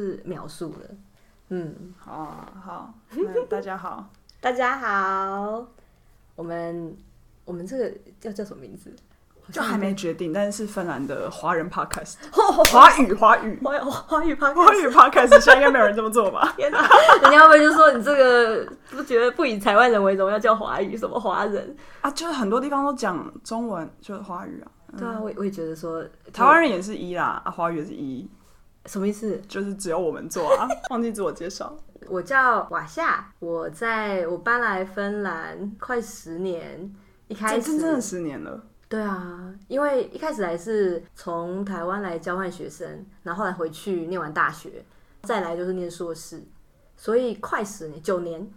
就是描述了。嗯，好好，大家好，大家好，我们我们这个要叫什么名字？就还没决定，但是是芬兰的华人 podcast，华语华语华华语 podcast，华语 podcast，现在应该没有人这么做吧？天哪，人家会就说你这个不觉得不以台湾人为荣，要叫华语什么华人啊？就是很多地方都讲中文，就是华语啊。对啊，我我也觉得说台湾人也是一啦，啊，华语也是一。什么意思？就是只有我们做啊！忘记自我介绍，我叫瓦夏，我在我搬来芬兰快十年，一开始真的十年了。对啊，因为一开始来是从台湾来交换学生，然后后来回去念完大学，再来就是念硕士，所以快十年，九年。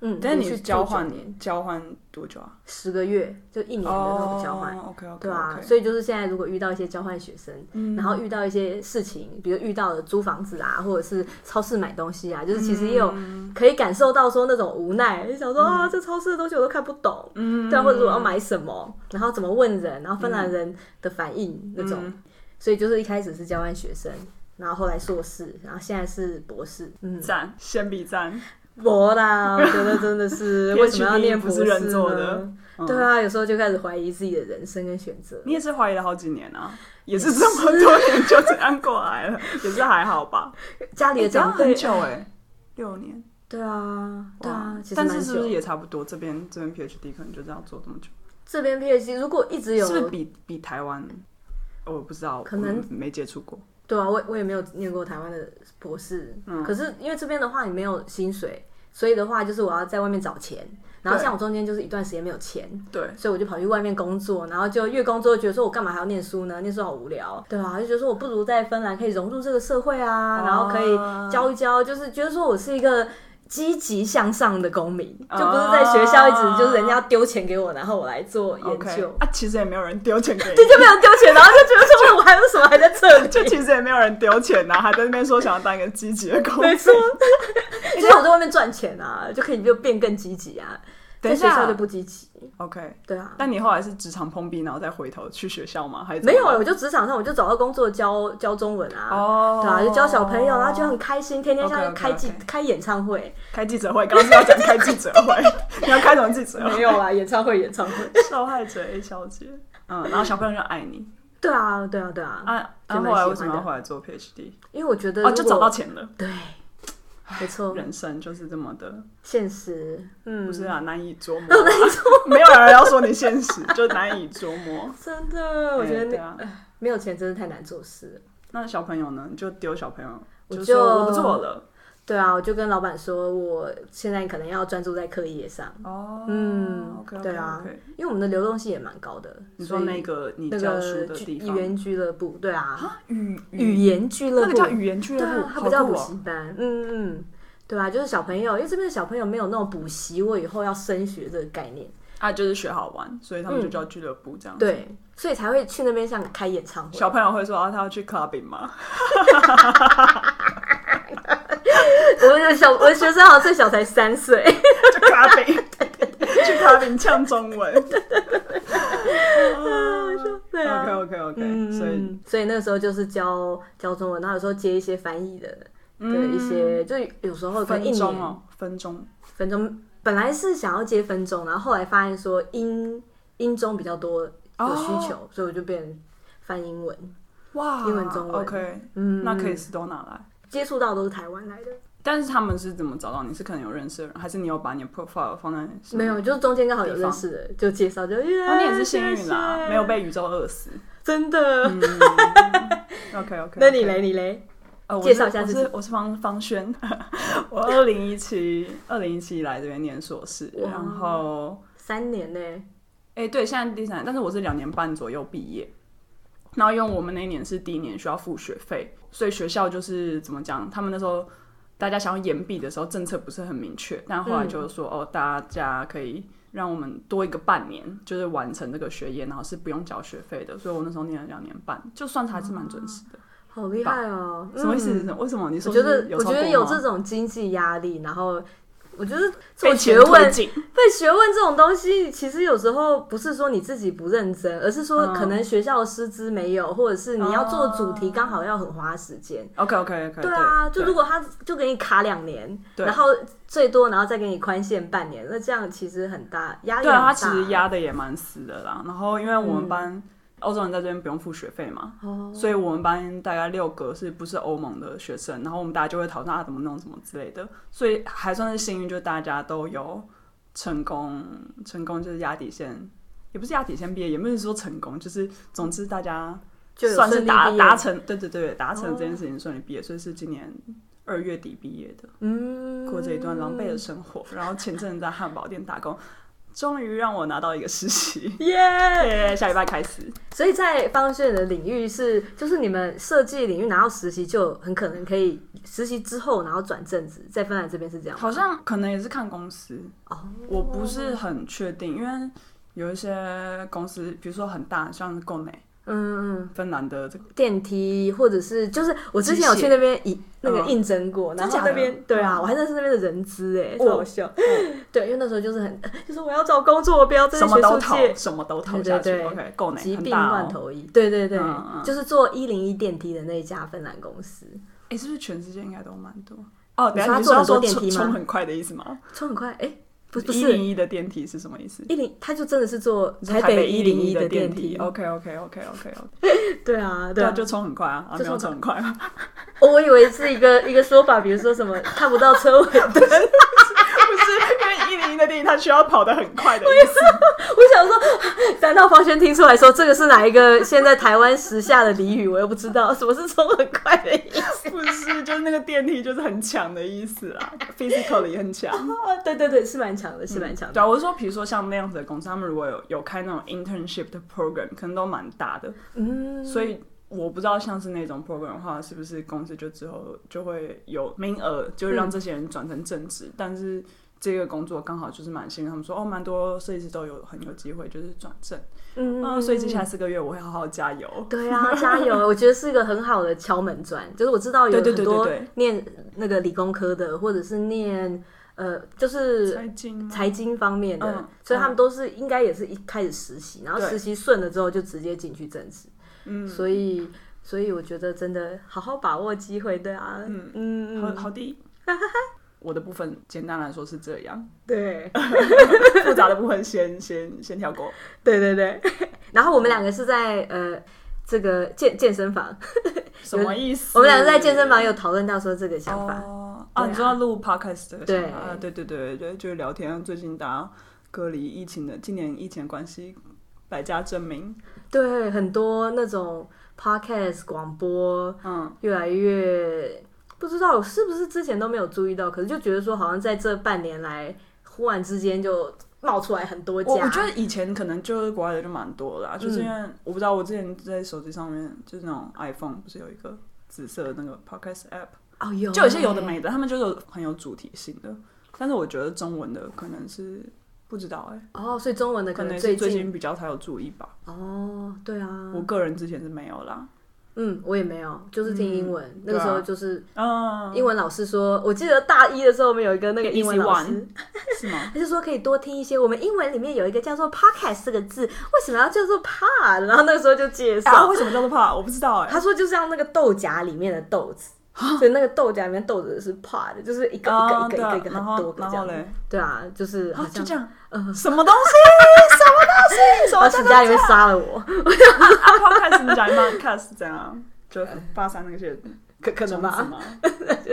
嗯，但是你是交换年，交换多久啊？十个月，就一年的那种交换。Oh, OK OK，对啊，所以就是现在，如果遇到一些交换学生，嗯，然后遇到一些事情，比如遇到了租房子啊，或者是超市买东西啊，就是其实也有可以感受到说那种无奈，就想说啊，这超市的东西我都看不懂，嗯，对啊，或者说我要买什么，然后怎么问人，然后芬兰人的反应那种，所以就是一开始是交换学生，然后后来硕士，然后现在是博士，嗯，赞，先比赞。博啦，我觉得真的是为什么要念博士人？做的对啊，有时候就开始怀疑自己的人生跟选择。你也是怀疑了好几年啊，也是这么多年就这样过来了，也是还好吧？家里的长辈很久哎，六年。对啊，对啊，但是是不是也差不多？这边这边 PhD 可能就这样做这么久。这边 PhD 如果一直有，是不是比比台湾？我不知道，可能没接触过。对啊，我我也没有念过台湾的博士，嗯，可是因为这边的话你没有薪水，所以的话就是我要在外面找钱，然后像我中间就是一段时间没有钱，对，所以我就跑去外面工作，然后就越工作觉得说我干嘛还要念书呢？念书好无聊，对啊，就觉得说我不如在芬兰可以融入这个社会啊，然后可以教一教，就是觉得说我是一个。积极向上的公民，就不是在学校一直就是人家丢钱给我，然后我来做研究。啊，其实也没有人丢钱给你，对，就没有人丢钱，然后就觉得说，我还有什么还在这里？就其实也没有人丢钱啊，还在那边说想要当一个积极的公民。没错，所以我在外面赚钱啊，就可以就变更积极啊。在学校就不积极，OK，对啊。但你后来是职场碰壁，然后再回头去学校吗？还是没有？我就职场上，我就找到工作教教中文啊，哦，对啊，就教小朋友，然后就很开心，天天像开记开演唱会、开记者会。刚刚是要讲开记者会，你要开什么记者会？没有啦，演唱会，演唱会。受害者 A 小姐，嗯，然后小朋友就爱你。对啊，对啊，对啊。啊，那后来为什么要回来做 PhD？因为我觉得哦，就找到钱了。对。没错，人生就是这么的现实，嗯，不是啊，难以捉摸，没有人要说你现实，就难以捉摸。真的，我觉得那没有钱真的太难做事。那小朋友呢？你就丢小朋友，我就我不做了。对啊，我就跟老板说，我现在可能要专注在课业上。哦，嗯，对啊，因为我们的流动性也蛮高的。你说那个你教书的地方，语言俱乐部，对啊，语语言俱乐部，那个叫语言俱乐部，它不叫补习班。嗯嗯，对啊，就是小朋友，因为这边的小朋友没有那种补习，我以后要升学这个概念，啊，就是学好玩，所以他们就叫俱乐部这样。对，所以才会去那边像开演唱会。小朋友会说啊，他要去 clubbing 吗？我的小，我的学生好像最小才三岁，去咖啡，去咖啡呛中文，对啊，OK OK OK，所以所以那个时候就是教教中文，然后有时候接一些翻译的的一些，就有时候分钟哦，分钟。分钟，本来是想要接分钟，然后后来发现说英英中比较多有需求，所以我就变翻英文，哇，英文中文。OK，嗯，那可以是都拿来接触到都是台湾来的。但是他们是怎么找到你？是可能有认识的人，还是你有把你的 profile 放在？没有，就是中间刚好有认识的，就介绍就。哦，你也是幸运啦，没有被宇宙饿死，真的。OK OK，那你嘞？你嘞？介绍一下自己。我是方方轩，我二零一七二零一七来这边念硕士，然后三年呢。哎，对，现在第三年，但是我是两年半左右毕业。然后因为我们那一年是第一年需要付学费，所以学校就是怎么讲，他们那时候。大家想要延毕的时候，政策不是很明确，但后来就是说，嗯、哦，大家可以让我们多一个半年，就是完成这个学业，然后是不用交学费的。所以我那时候念了两年半，就算还是蛮准时的。好厉害哦！什么意思？为什么你说？我觉得，我觉得有这种经济压力，然后我觉得做学问，被学问这种东西，其实有时候不是说你自己不认真，而是说可能学校的师资没有，或者是你要做主题刚好要很花时间。OK OK OK。对啊，就如果他就给你卡两年，然后最多然后再给你宽限半年，那这样其实很大压力。对啊，他其实压的也蛮死的啦。然后因为我们班。欧洲人在这边不用付学费嘛，oh. 所以我们班大概六个是不是欧盟的学生，然后我们大家就会讨论啊怎么弄什么之类的，所以还算是幸运，就大家都有成功，成功就是压底线，也不是压底线毕业，也不是说成功，就是总之大家算是达达成，对对对，达成这件事情顺利毕业，所以是今年二月底毕业的，嗯，mm. 过着一段狼狈的生活，然后前阵子在汉堡店打工。终于让我拿到一个实习，耶 Yeah!！下礼拜开始。所以在 function 的领域是，就是你们设计领域拿到实习，就很可能可以实习之后，然后转正职，在芬兰这边是这样。好像可能也是看公司哦，我不是很确定，因为有一些公司，比如说很大，像 Kone。嗯嗯，芬兰的这个电梯，或者是就是我之前有去那边以那个应征过，然后那边对啊，我还认识那边的人资哎，超好笑。对，因为那时候就是很，就是我要找工作，我不要在学术界，什么都投下去。OK，够难，疾病乱投医。对对对，就是做一零一电梯的那一家芬兰公司。哎，是不是全世界应该都蛮多？哦，等下你是要说电梯吗？冲很快的意思吗？冲很快，哎。一零一的电梯是什么意思？一零，他就真的是坐台北一零一的电梯。OK OK OK OK OK。对啊，对啊，就冲很快啊，没有冲很快啊。我以为是一个一个说法，比如说什么看不到车尾灯。一零一的电影，它需要跑得很快的意思。我想说，难道方轩听出来说这个是哪一个现在台湾时下的俚语？我又不知道什么是冲很快的意思。不是，就是那个电梯就是很强的意思啦，physically 也很强。对对对，是蛮强的，是蛮强的。对啊，我是说，比如说像那样子的公司，他们如果有有开那种 internship 的 program，可能都蛮大的。嗯，所以我不知道像是那种 program 的话，是不是公司就之后就会有名额，就会让这些人转成正职，但是。这个工作刚好就是蛮幸运，他们说哦，蛮多设计师都有很有机会就是转正，嗯，嗯，所以接下来四个月我会好好加油。对啊，加油！我觉得是一个很好的敲门砖，就是我知道有很多念那个理工科的，或者是念呃，就是财经财经方面的，嗯、所以他们都是应该也是一开始实习，然后实习顺了之后就直接进去正职。嗯，所以所以我觉得真的好好把握机会，对啊，嗯嗯，好好的。我的部分简单来说是这样，对，复杂的部分先先先跳过，对 对对。然后我们两个是在呃这个健健身房，什么意思？我们两个在健身房有讨论到说这个想法哦，啊，你说要录 podcast 这个想法，对对对对，就是聊天。最近大家隔离疫情的，今年疫情关系百家争鸣，对，很多那种 podcast 广播，嗯，越来越。不知道是不是之前都没有注意到，可是就觉得说好像在这半年来，忽然之间就冒出来很多家。我我觉得以前可能就是国外的就蛮多啦，嗯、就是因为我不知道我之前在手机上面就是那种 iPhone 不是有一个紫色的那个 Podcast App 哦有，就有些有的没的，他们就是很有主题性的。但是我觉得中文的可能是不知道哎、欸、哦，所以中文的可能最近，最近比较才有注意吧。哦，对啊，我个人之前是没有啦。嗯，我也没有，就是听英文。那个时候就是，英文老师说，我记得大一的时候，我们有一个那个英文老师，是吗？他就说可以多听一些。我们英文里面有一个叫做 podcast 这个字，为什么要叫做 pod？然后那个时候就介绍，为什么叫做 pod？我不知道哎。他说就像那个豆荚里面的豆子，所以那个豆荚里面豆子是 pod，就是一个一个一个一个一个很多个这样。对啊，就是好像这样，嗯，什么东西？什么东西？然后请家里面杀了我。开始你讲吗？开始这样，就八三那些，可可能吧？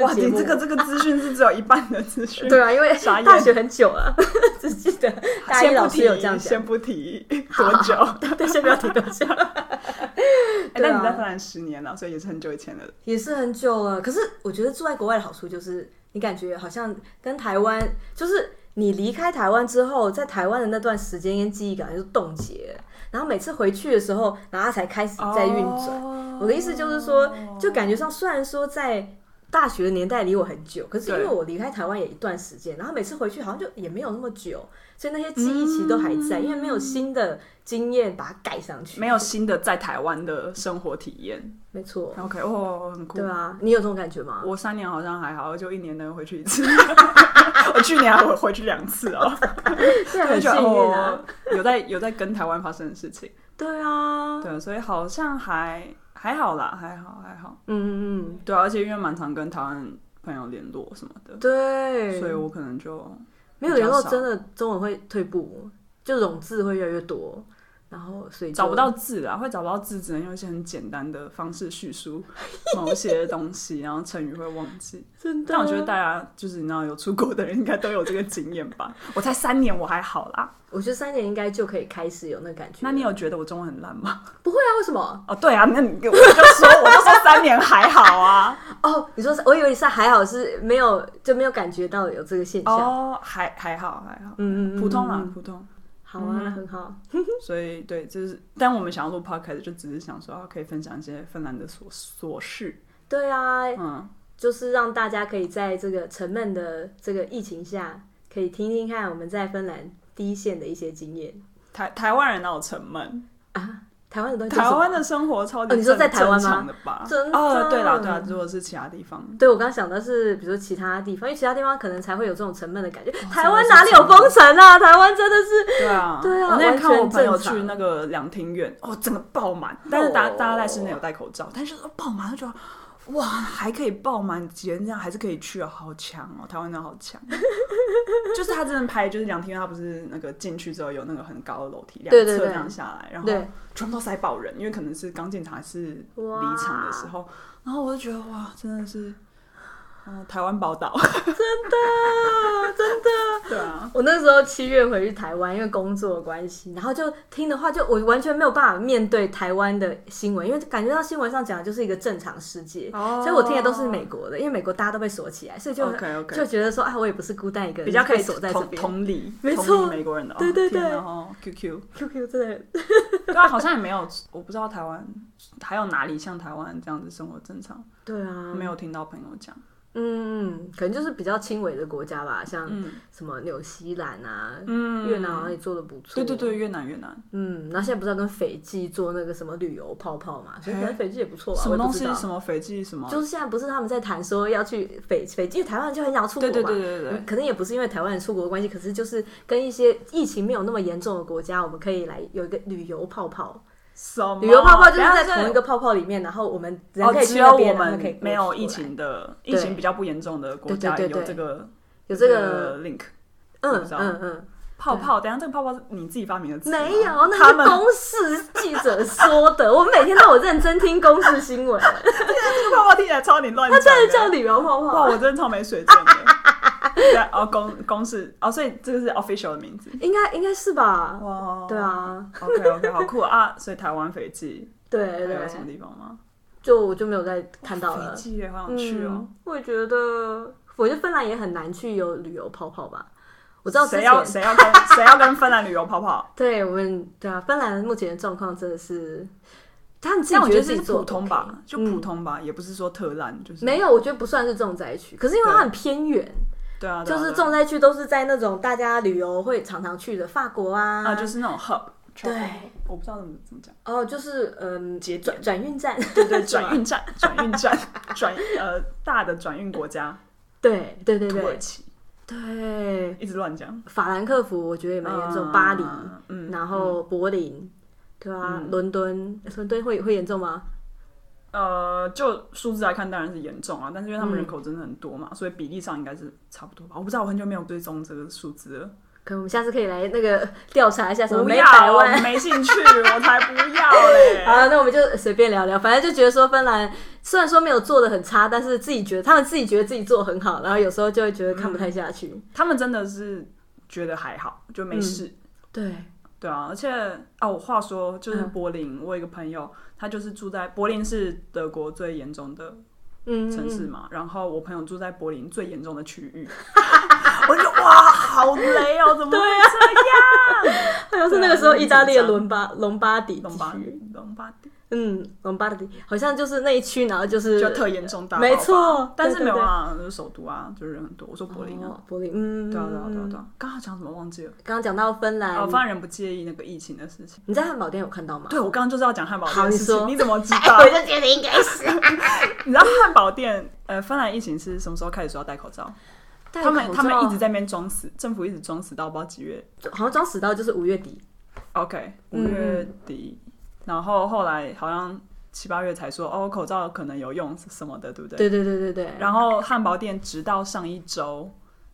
哇，你这个这个资讯是只有一半的资讯。对啊，因为 大学很久了，只记得大一老师有这样讲。先不提多久，对，先不要提多久。哎，那你在芬兰十年了，所以也是很久以前的。也是很久了。可是我觉得住在国外的好处就是，你感觉好像跟台湾就是。你离开台湾之后，在台湾的那段时间跟记忆感就冻结，然后每次回去的时候，然后它才开始在运转。Oh, 我的意思就是说，就感觉上虽然说在大学的年代离我很久，可是因为我离开台湾也一段时间，然后每次回去好像就也没有那么久，所以那些记忆其实都还在，因为没有新的经验把它盖上去，没有新的在台湾的生活体验。没错。OK，哦，很酷。对啊，你有这种感觉吗？我三年好像还好，就一年能回去一次。我去年还回回去两次哦，很幸运啊。有在有在跟台湾发生的事情。对啊，对，所以好像还还好啦，还好还好。嗯嗯嗯，对啊，而且因为蛮常跟台湾朋友联络什么的，对，所以我可能就没有联络，真的中文会退步，就冗字会越来越多。然后，所以找不到字啊，会找不到字，只能用一些很简单的方式叙述某些 东西，然后成语会忘记。真的，但我觉得大家就是你知道有出国的人应该都有这个经验吧？我才三年，我还好啦。我觉得三年应该就可以开始有那感觉。那你有觉得我中文很烂吗？不会啊，为什么？哦，对啊，那你我就说，我就说三年还好啊。哦，你说我以为你是还好，是没有就没有感觉到有这个现象。哦，还还好还好，嗯嗯，普通啦，普通。好啊，那很好。所以对，就是，但我们想要录 podcast 就只是想说，可以分享一些芬兰的琐琐事。对啊，嗯，就是让大家可以在这个沉闷的这个疫情下，可以听听看我们在芬兰第一线的一些经验。台台湾人哪有沉闷啊？台湾的东西，台湾的生活超级、哦、你说在台湾吗？真的哦，对啦对啦，如果是其他地方，对我刚刚想的是，比如说其他地方，因为其他地方可能才会有这种沉闷的感觉。哦、台湾哪里有封城啊？台湾真的是，对啊，对啊。我那天看我朋友去那个两厅院，哦，整个爆满，但是大大家在室内有戴口罩，但是爆满就觉得。哇，还可以爆满几人这样，还是可以去啊，好强哦！台湾人好强，就是他真的拍，就是两天，他不是那个进去之后有那个很高的楼梯，两侧这样下来，然后全部都塞爆人，因为可能是刚进场还是离场的时候，然后我就觉得哇，真的是。嗯、台湾宝岛，真 的真的，对啊，我那时候七月回去台湾，因为工作的关系，然后就听的话，就我完全没有办法面对台湾的新闻，因为感觉到新闻上讲的就是一个正常世界，oh. 所以我听的都是美国的，因为美国大家都被锁起来，所以就 okay, okay. 就觉得说，啊，我也不是孤单一个人，比较可以锁在这边，同理，没错，美国人的，对对对，然后 QQ QQ 真的，对啊，好像也没有，我不知道台湾还有哪里像台湾这样子生活正常，对啊，没有听到朋友讲。嗯，可能就是比较轻微的国家吧，像什么纽西兰啊，嗯、越南好像也做的不错。对对对，越南越南。嗯，那现在不是要跟斐济做那个什么旅游泡泡嘛？所以可能斐济也不错吧？什么东西？什么斐济？什么？就是现在不是他们在谈说要去斐斐济，台湾就很想出国嘛？对对对对对。可能也不是因为台湾人出国的关系，可是就是跟一些疫情没有那么严重的国家，我们可以来有一个旅游泡泡。旅游泡泡就是在同一个泡泡里面，然后我们人可以去那边，然后可以没有疫情的疫情比较不严重的国家有这个有这个 link，嗯嗯嗯，泡泡，等下这个泡泡是你自己发明的？没有，那是公视记者说的。我每天都有认真听公视新闻。这个泡泡听起来超你乱，它真的叫旅游泡泡。哇，我真的超没水准的。对哦，公公是哦，所以这个是 official 的名字，应该应该是吧？哇，对啊，OK OK，好酷啊！所以台湾斐济，对对，有什么地方吗？就我就没有再看到了。斐济也好想去哦。我也觉得，我觉得芬兰也很难去有旅游泡泡吧。我知道谁要谁要跟谁要跟芬兰旅游泡泡？对我们对啊，芬兰目前的状况真的是，他们自己觉得自己普通吧，就普通吧，也不是说特烂，就是没有，我觉得不算是重灾区，可是因为它很偏远。对啊，就是重灾区都是在那种大家旅游会常常去的法国啊，啊，就是那种 hub。对，我不知道怎么怎么讲。哦，就是嗯，节转转运站，对对，转运站，转运站，转呃大的转运国家。对对对对，土耳其。对，一直乱讲。法兰克福我觉得也蛮严重，巴黎，嗯，然后柏林，对啊，伦敦，伦敦会会严重吗？呃，就数字来看，当然是严重啊。但是因为他们人口真的很多嘛，嗯、所以比例上应该是差不多吧。我不知道，我很久没有追踪这个数字了。可我们下次可以来那个调查一下什么。不要，我没兴趣，我才不要嘞。好，那我们就随便聊聊。反正就觉得说芬兰虽然说没有做的很差，但是自己觉得他们自己觉得自己做的很好，然后有时候就会觉得看不太下去。嗯、他们真的是觉得还好，就没事。嗯、对。对啊，而且啊，我话说就是柏林，我有一个朋友，他就是住在柏林，是德国最严重的城市嘛。然后我朋友住在柏林最严重的区域，我就哇，哇，好雷哦，怎么会这样？好像是那个时候意大利的伦巴伦巴底隆巴伦巴底。嗯，伦巴第好像就是那一区，然后就是就特严重大，没错。但是没有啊，就是首都啊，就是人很多。我说柏林啊，柏林，嗯，对啊，对啊，对啊，对啊。刚刚讲什么忘记了？刚刚讲到芬兰，哦，芬兰人不介意那个疫情的事情。你在汉堡店有看到吗？对，我刚刚就是要讲汉堡店的事情。你怎么知道？我就觉得应该是。你知道汉堡店？呃，芬兰疫情是什么时候开始说要戴口罩？他们他们一直在那边装死，政府一直装死到不知道几月，好像装死到就是五月底。OK，五月底，然后后来好像。七八月才说哦，口罩可能有用什么的，对不对？对对对对对。然后汉堡店直到上一周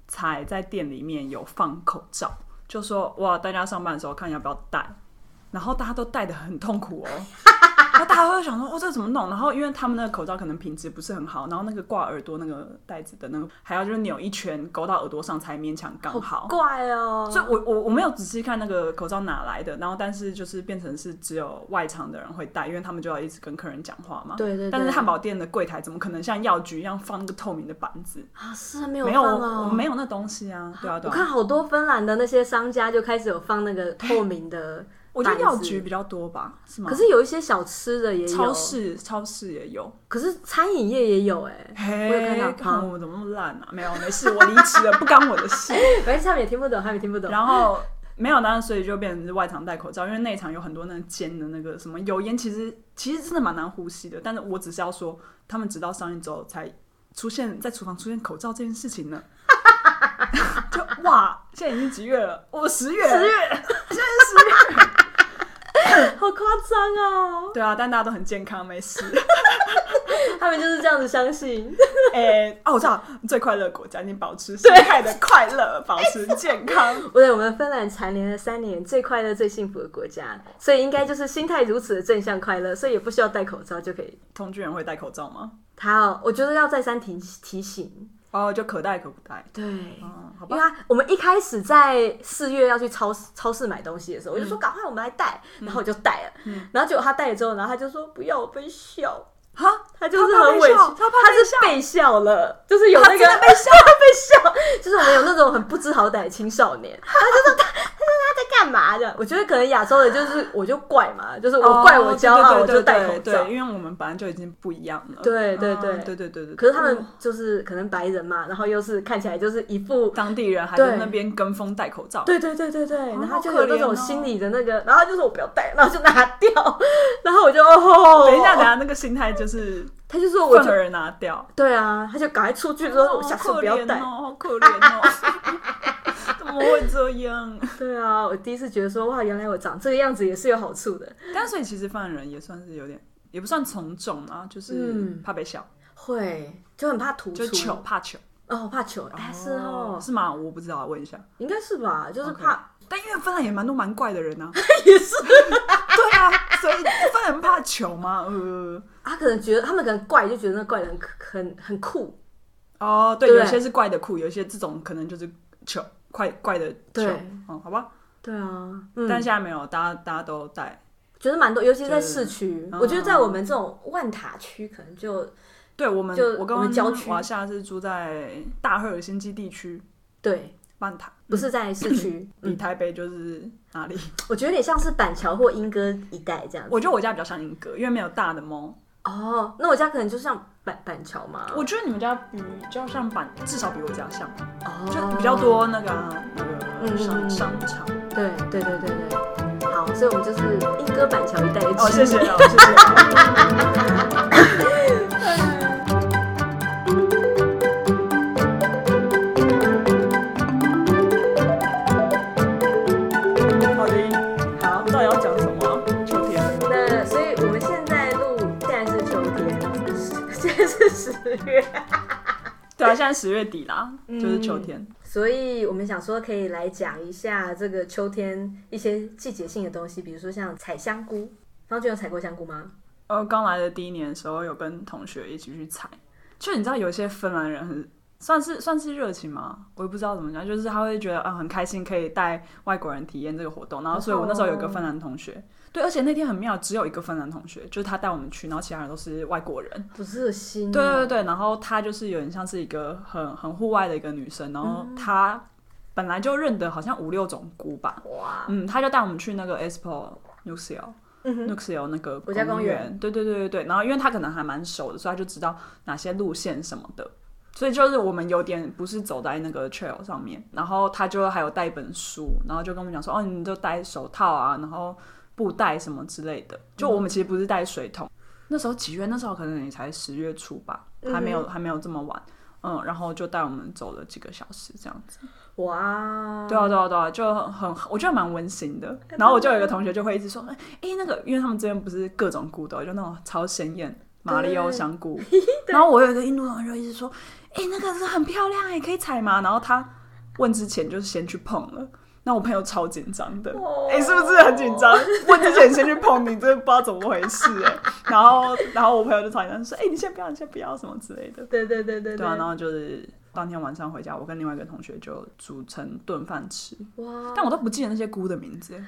才在店里面有放口罩，就说哇，大家上班的时候看要不要戴，然后大家都戴的很痛苦哦。那大家会想说，哦，这怎么弄？然后因为他们那个口罩可能品质不是很好，然后那个挂耳朵那个袋子的那个，还要就是扭一圈勾到耳朵上才勉强刚好。好怪哦！所以我我我没有仔细看那个口罩哪来的，然后但是就是变成是只有外场的人会戴，因为他们就要一直跟客人讲话嘛。对对对。但是汉堡店的柜台怎么可能像药局一样放那个透明的板子啊？是没有放啊？没有，我没有那东西啊。对啊对啊。我看好多芬兰的那些商家就开始有放那个透明的。我觉得药局比较多吧，是吗？可是有一些小吃的也有，超市超市也有，可是餐饮业也有哎、欸。我有看到，看我们怎么那么烂啊？没有，没事，我离职了，不干我的事。反正他们也听不懂，他们也听不懂。然后没有，当然所以就变成是外场戴口罩，因为内场有很多那个煎的那个什么油烟，其实其实真的蛮难呼吸的。但是我只是要说，他们直到上一周才出现在厨房出现口罩这件事情呢。就哇，现在已经几月了？我十月，十月，现在是十月。好夸张哦！对啊，但大家都很健康，没事。他们就是这样子相信。哎、欸，哦，我知道，最快乐的国家，你保持心态的快乐，保持健康。对，我们芬兰蝉联了三年最快乐、最幸福的国家，所以应该就是心态如此的正向快乐，所以也不需要戴口罩就可以。同居人会戴口罩吗？他、哦，我觉得要再三提提醒。哦，就可带可不带。对，嗯，好吧。因为我们一开始在四月要去超市超市买东西的时候，我就说赶快我们来带，然后我就带了，然后结果他带了之后，然后他就说不要，我被笑。哈，他就是很委屈，他他是被笑了，就是有那个被笑 被笑，就是我们有那种很不知好歹的青少年，他就说他他他在干嘛的？我觉得可能亚洲的就是我就怪嘛，就是我怪我骄傲，我就戴口罩，因为我们本来就已经不一样了。对对对对对对对。可是他们就是可能白人嘛，然后又是看起来就是一副当地人，还在那边跟风戴口罩。对对对对对，然后就有那种心理的那个，然后就说我不要戴，然后就拿掉，然后我就哦，等一下等下，那个心态就是。他就说：“我就人拿掉。”对啊，他就赶快出去说：“我下次不要戴。”好可怜哦，怎么会这样？对啊，我第一次觉得说：“哇，原来我长这个样子也是有好处的。”但所以其实犯人也算是有点，也不算从众啊，就是怕被笑，会就很怕突出，就糗怕糗哦，怕糗哎是哦，是吗？我不知道，问一下，应该是吧？就是怕，但因为芬兰也蛮多蛮怪的人啊，也是，对啊，所以芬兰人怕糗吗？呃。他可能觉得他们可能怪，就觉得那怪人很很很酷哦。对，有些是怪的酷，有些这种可能就是糗怪怪的糗。嗯，好吧。对啊，但现在没有，大家大家都戴，觉得蛮多，尤其是在市区。我觉得在我们这种万塔区，可能就对我们，就我跟我们郊区华夏是住在大赫尔辛基地区。对，万塔不是在市区，比台北就是哪里？我觉得有点像是板桥或莺歌一带这样。我觉得我家比较像莺歌，因为没有大的猫。哦，那我家可能就像板板桥嘛。我觉得你们家比较像板，至少比我家像。哦，就比较多那个那个商商场。对对对对对。好，所以我们就是一哥板桥一带的。哦，谢谢，谢谢。十月，对啊，现在十月底啦，嗯、就是秋天，所以我们想说可以来讲一下这个秋天一些季节性的东西，比如说像采香菇。方俊有采过香菇吗？呃，刚来的第一年的时候，有跟同学一起去采。就你知道，有些芬兰人很算是算是热情吗？我也不知道怎么讲，就是他会觉得啊、呃、很开心，可以带外国人体验这个活动。然后，所以我那时候有个芬兰同学。哦对，而且那天很妙，只有一个芬兰同学，就是他带我们去，然后其他人都是外国人，不热心、啊。对对对，然后他就是有点像是一个很很户外的一个女生，然后她本来就认得好像五六种菇吧。哇，嗯，他就带我们去那个 Expo Nuxio，，Nuxio 那个国家公园，对对对对对。然后因为他可能还蛮熟的，所以他就知道哪些路线什么的。所以就是我们有点不是走在那个 trail 上面，然后他就还有带一本书，然后就跟我们讲说，哦，你就戴手套啊，然后布袋什么之类的。就我们其实不是带水桶。嗯、那时候几月？那时候可能也才十月初吧，还没有还没有这么晚。嗯，然后就带我们走了几个小时这样子。哇！对啊对啊对啊，就很我觉得蛮温馨的。然后我就有一个同学就会一直说，哎、欸，那个因为他们这边不是各种菇都，就那种超鲜艳马里奥香菇。然后我有一个印度同学一直说。哎、欸，那个是很漂亮哎，可以采吗？然后他问之前就是先去碰了，那我朋友超紧张的，哎、oh. 欸，是不是很紧张？问之前先去碰，你真的不知道怎么回事哎。然后，然后我朋友就超紧张说：“哎、欸，你先不要，你先不要什么之类的。”对对对对对啊。然后就是当天晚上回家，我跟另外一个同学就煮成炖饭吃。哇.但我都不记得那些菇的名字。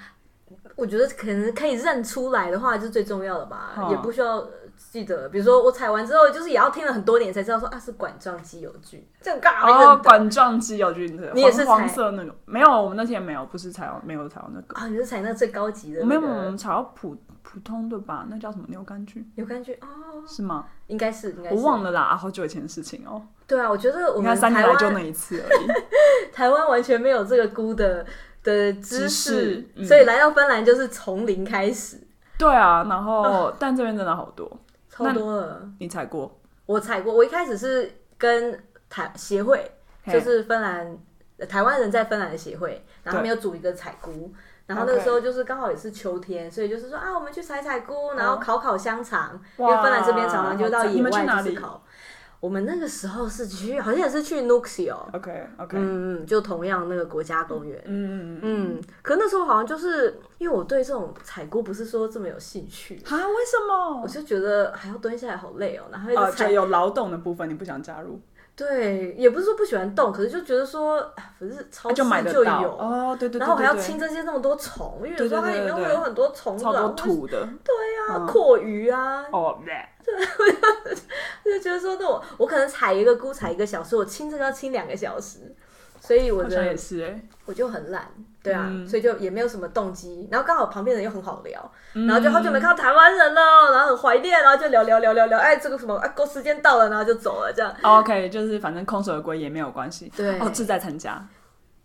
我觉得可能可以认出来的话，就是最重要的吧，嗯、也不需要。记得，比如说我采完之后，就是也要听了很多年才知道说啊是管状机油菌，这样干嘛？哦，管状机油菌的，你也是黄色那个？没有，我们那天没有，不是采没有采到那个啊，你是采那最高级的？没有，我们采到普普通的吧？那叫什么牛肝菌？牛肝菌哦，是吗？应该是，应该是。我忘了啦，好久以前的事情哦。对啊，我觉得我们三年来就那一次而已。台湾完全没有这个菇的的知识，所以来到芬兰就是从零开始。对啊，然后但这边真的好多。超多了，你采过？我采过。我一开始是跟台协会，就是芬兰台湾人在芬兰的协会，然后他们有组一个采菇，然后那个时候就是刚好也是秋天，所以就是说啊，我们去采采菇，然后烤烤香肠，因为芬兰这边常常就到野外就是烤。我们那个时候是去，好像也是去 Nuuksio。OK OK，嗯嗯，就同样那个国家公园。嗯嗯嗯。可那时候好像就是因为我对这种采菇不是说这么有兴趣啊？为什么？我就觉得还要蹲下来好累哦，然后而且有劳动的部分你不想加入？对，也不是说不喜欢动，可是就觉得说，不是超市就有哦，对对对。然后还要清这些那么多虫，因为有时候它里面会有很多虫子，超多土的。对呀，蛞蝓啊。哦，对，我就觉得说，那我我可能采一个菇采一个小时，我清这个要清两个小时，所以我觉得也是哎，我就很懒，对啊，所以就也没有什么动机。然后刚好旁边人又很好聊，然后就好久没看到台湾人了，然后很怀念，然后就聊聊聊聊聊，哎，这个什么，哎，够时间到了，然后就走了，这样。OK，就是反正空手而归也没有关系，对，哦，志在参加，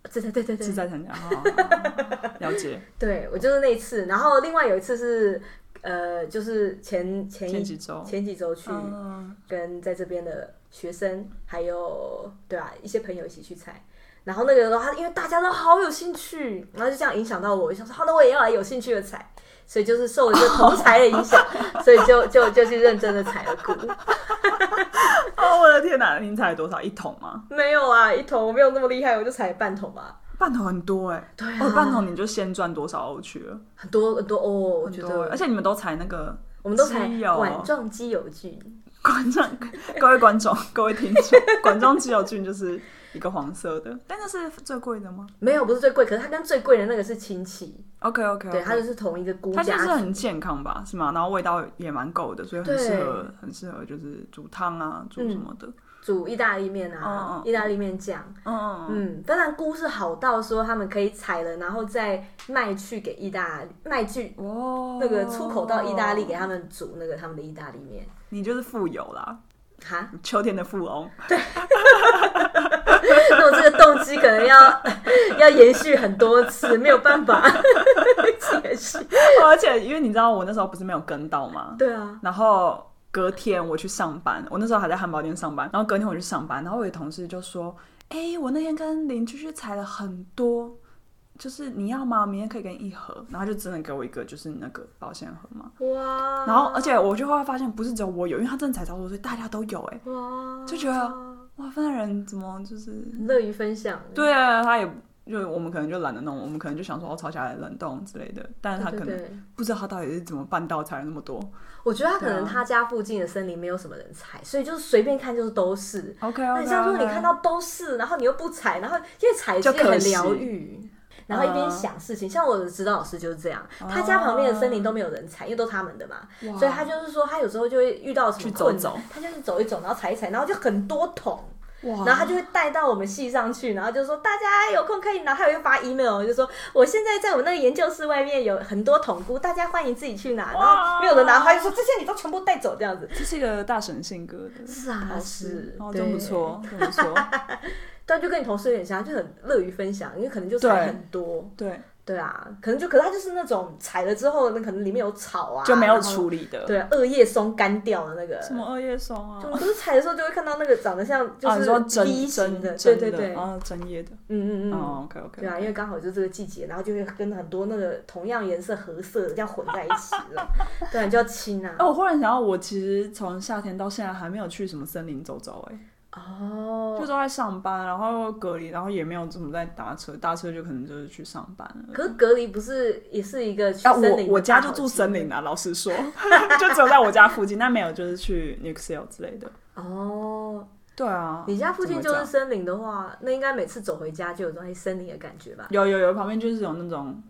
志在对对对，志在参加，了解。对我就是那一次，然后另外有一次是。呃，就是前前一几周。前几周去跟在这边的学生，还有对啊一些朋友一起去采，然后那个的话，因为大家都好有兴趣，然后就这样影响到我，我想说好那，我也要来有兴趣的踩，所以就是受了这同才的影响，所以就就就去认真的踩了菇。哦，我的天哪，您踩了多少？一桶吗？没有啊，一桶我没有那么厉害，我就踩半桶吧。半桶很多哎，对啊，半桶你就先赚多少欧去了？很多很多哦，我觉得，而且你们都踩那个，我们都踩管状基友菌。管状，各位观众，各位听众，管状基友菌就是一个黄色的，但那是最贵的吗？没有，不是最贵，可是它跟最贵的那个是亲戚。OK OK，对，它就是同一个菇。它就是很健康吧？是吗？然后味道也蛮够的，所以很适合，很适合就是煮汤啊，煮什么的。煮意大利面啊，意大利面酱，嗯嗯，当然菇是好到说他们可以采了，然后再卖去给意大利卖去哦，那个出口到意大利给他们煮那个他们的意大利面。你就是富有啦，哈，秋天的富翁。对，那我这个动机可能要 要延续很多次，没有办法 解释。而且因为你知道我那时候不是没有跟到吗？对啊，然后。隔天我去上班，我那时候还在汉堡店上班。然后隔天我去上班，然后我的同事就说：“哎、欸，我那天跟邻居去采了很多，就是你要吗？明天可以给你一盒。”然后就真的给我一个，就是那个保鲜盒嘛。哇！然后而且我就会发现，不是只有我有，因为他真的采超多，所以大家都有。哎，哇！就觉得哇，芬兰人怎么就是乐于分享？对啊，他也。就我们可能就懒得弄，我们可能就想说哦，炒起来冷冻之类的，但是他可能不知道他到底是怎么办到采了那么多。我觉得他可能他家附近的森林没有什么人采，所以就是随便看就是都是。OK，那像说你看到都是，然后你又不采，然后因为采其实很疗愈，然后一边想事情。像我的指导老师就是这样，他家旁边的森林都没有人采，因为都他们的嘛，所以他就是说他有时候就会遇到什么困难，他就是走一走，然后采一采，然后就很多桶。然后他就会带到我们系上去，然后就说大家有空可以拿，他有会发 email，就说我现在在我那个研究室外面有很多桶菇，大家欢迎自己去拿。然后没有人拿，他就说这些你都全部带走这样子。这是一个大神性格的，是啊，是，哦，真不错，真不错。但就跟你同事有点像，就很乐于分享，因为可能就采很多，对。对啊，可能就可是它就是那种采了之后，那可能里面有草啊，就没有处理的。对，二叶松干掉的那个。什么二叶松啊？就不是采的时候就会看到那个长得像就是针针的，对对对，啊，针叶的。嗯嗯嗯。OK OK。对啊，因为刚好就是这个季节，然后就会跟很多那个同样颜色合色的这样混在一起了。对，你就要清啊。哦，我忽然想到，我其实从夏天到现在还没有去什么森林走走哎。哦，就都在上班，然后隔离，然后也没有怎么在搭车，搭车就可能就是去上班了。可是隔离不是也是一个去森林？啊，我我家就住森林啊，老实说，就只有在我家附近，但没有就是去 New York 之类的。哦，对啊，你家附近就是森林的话，那应该每次走回家就有种森林的感觉吧？有有有，旁边就是有那种。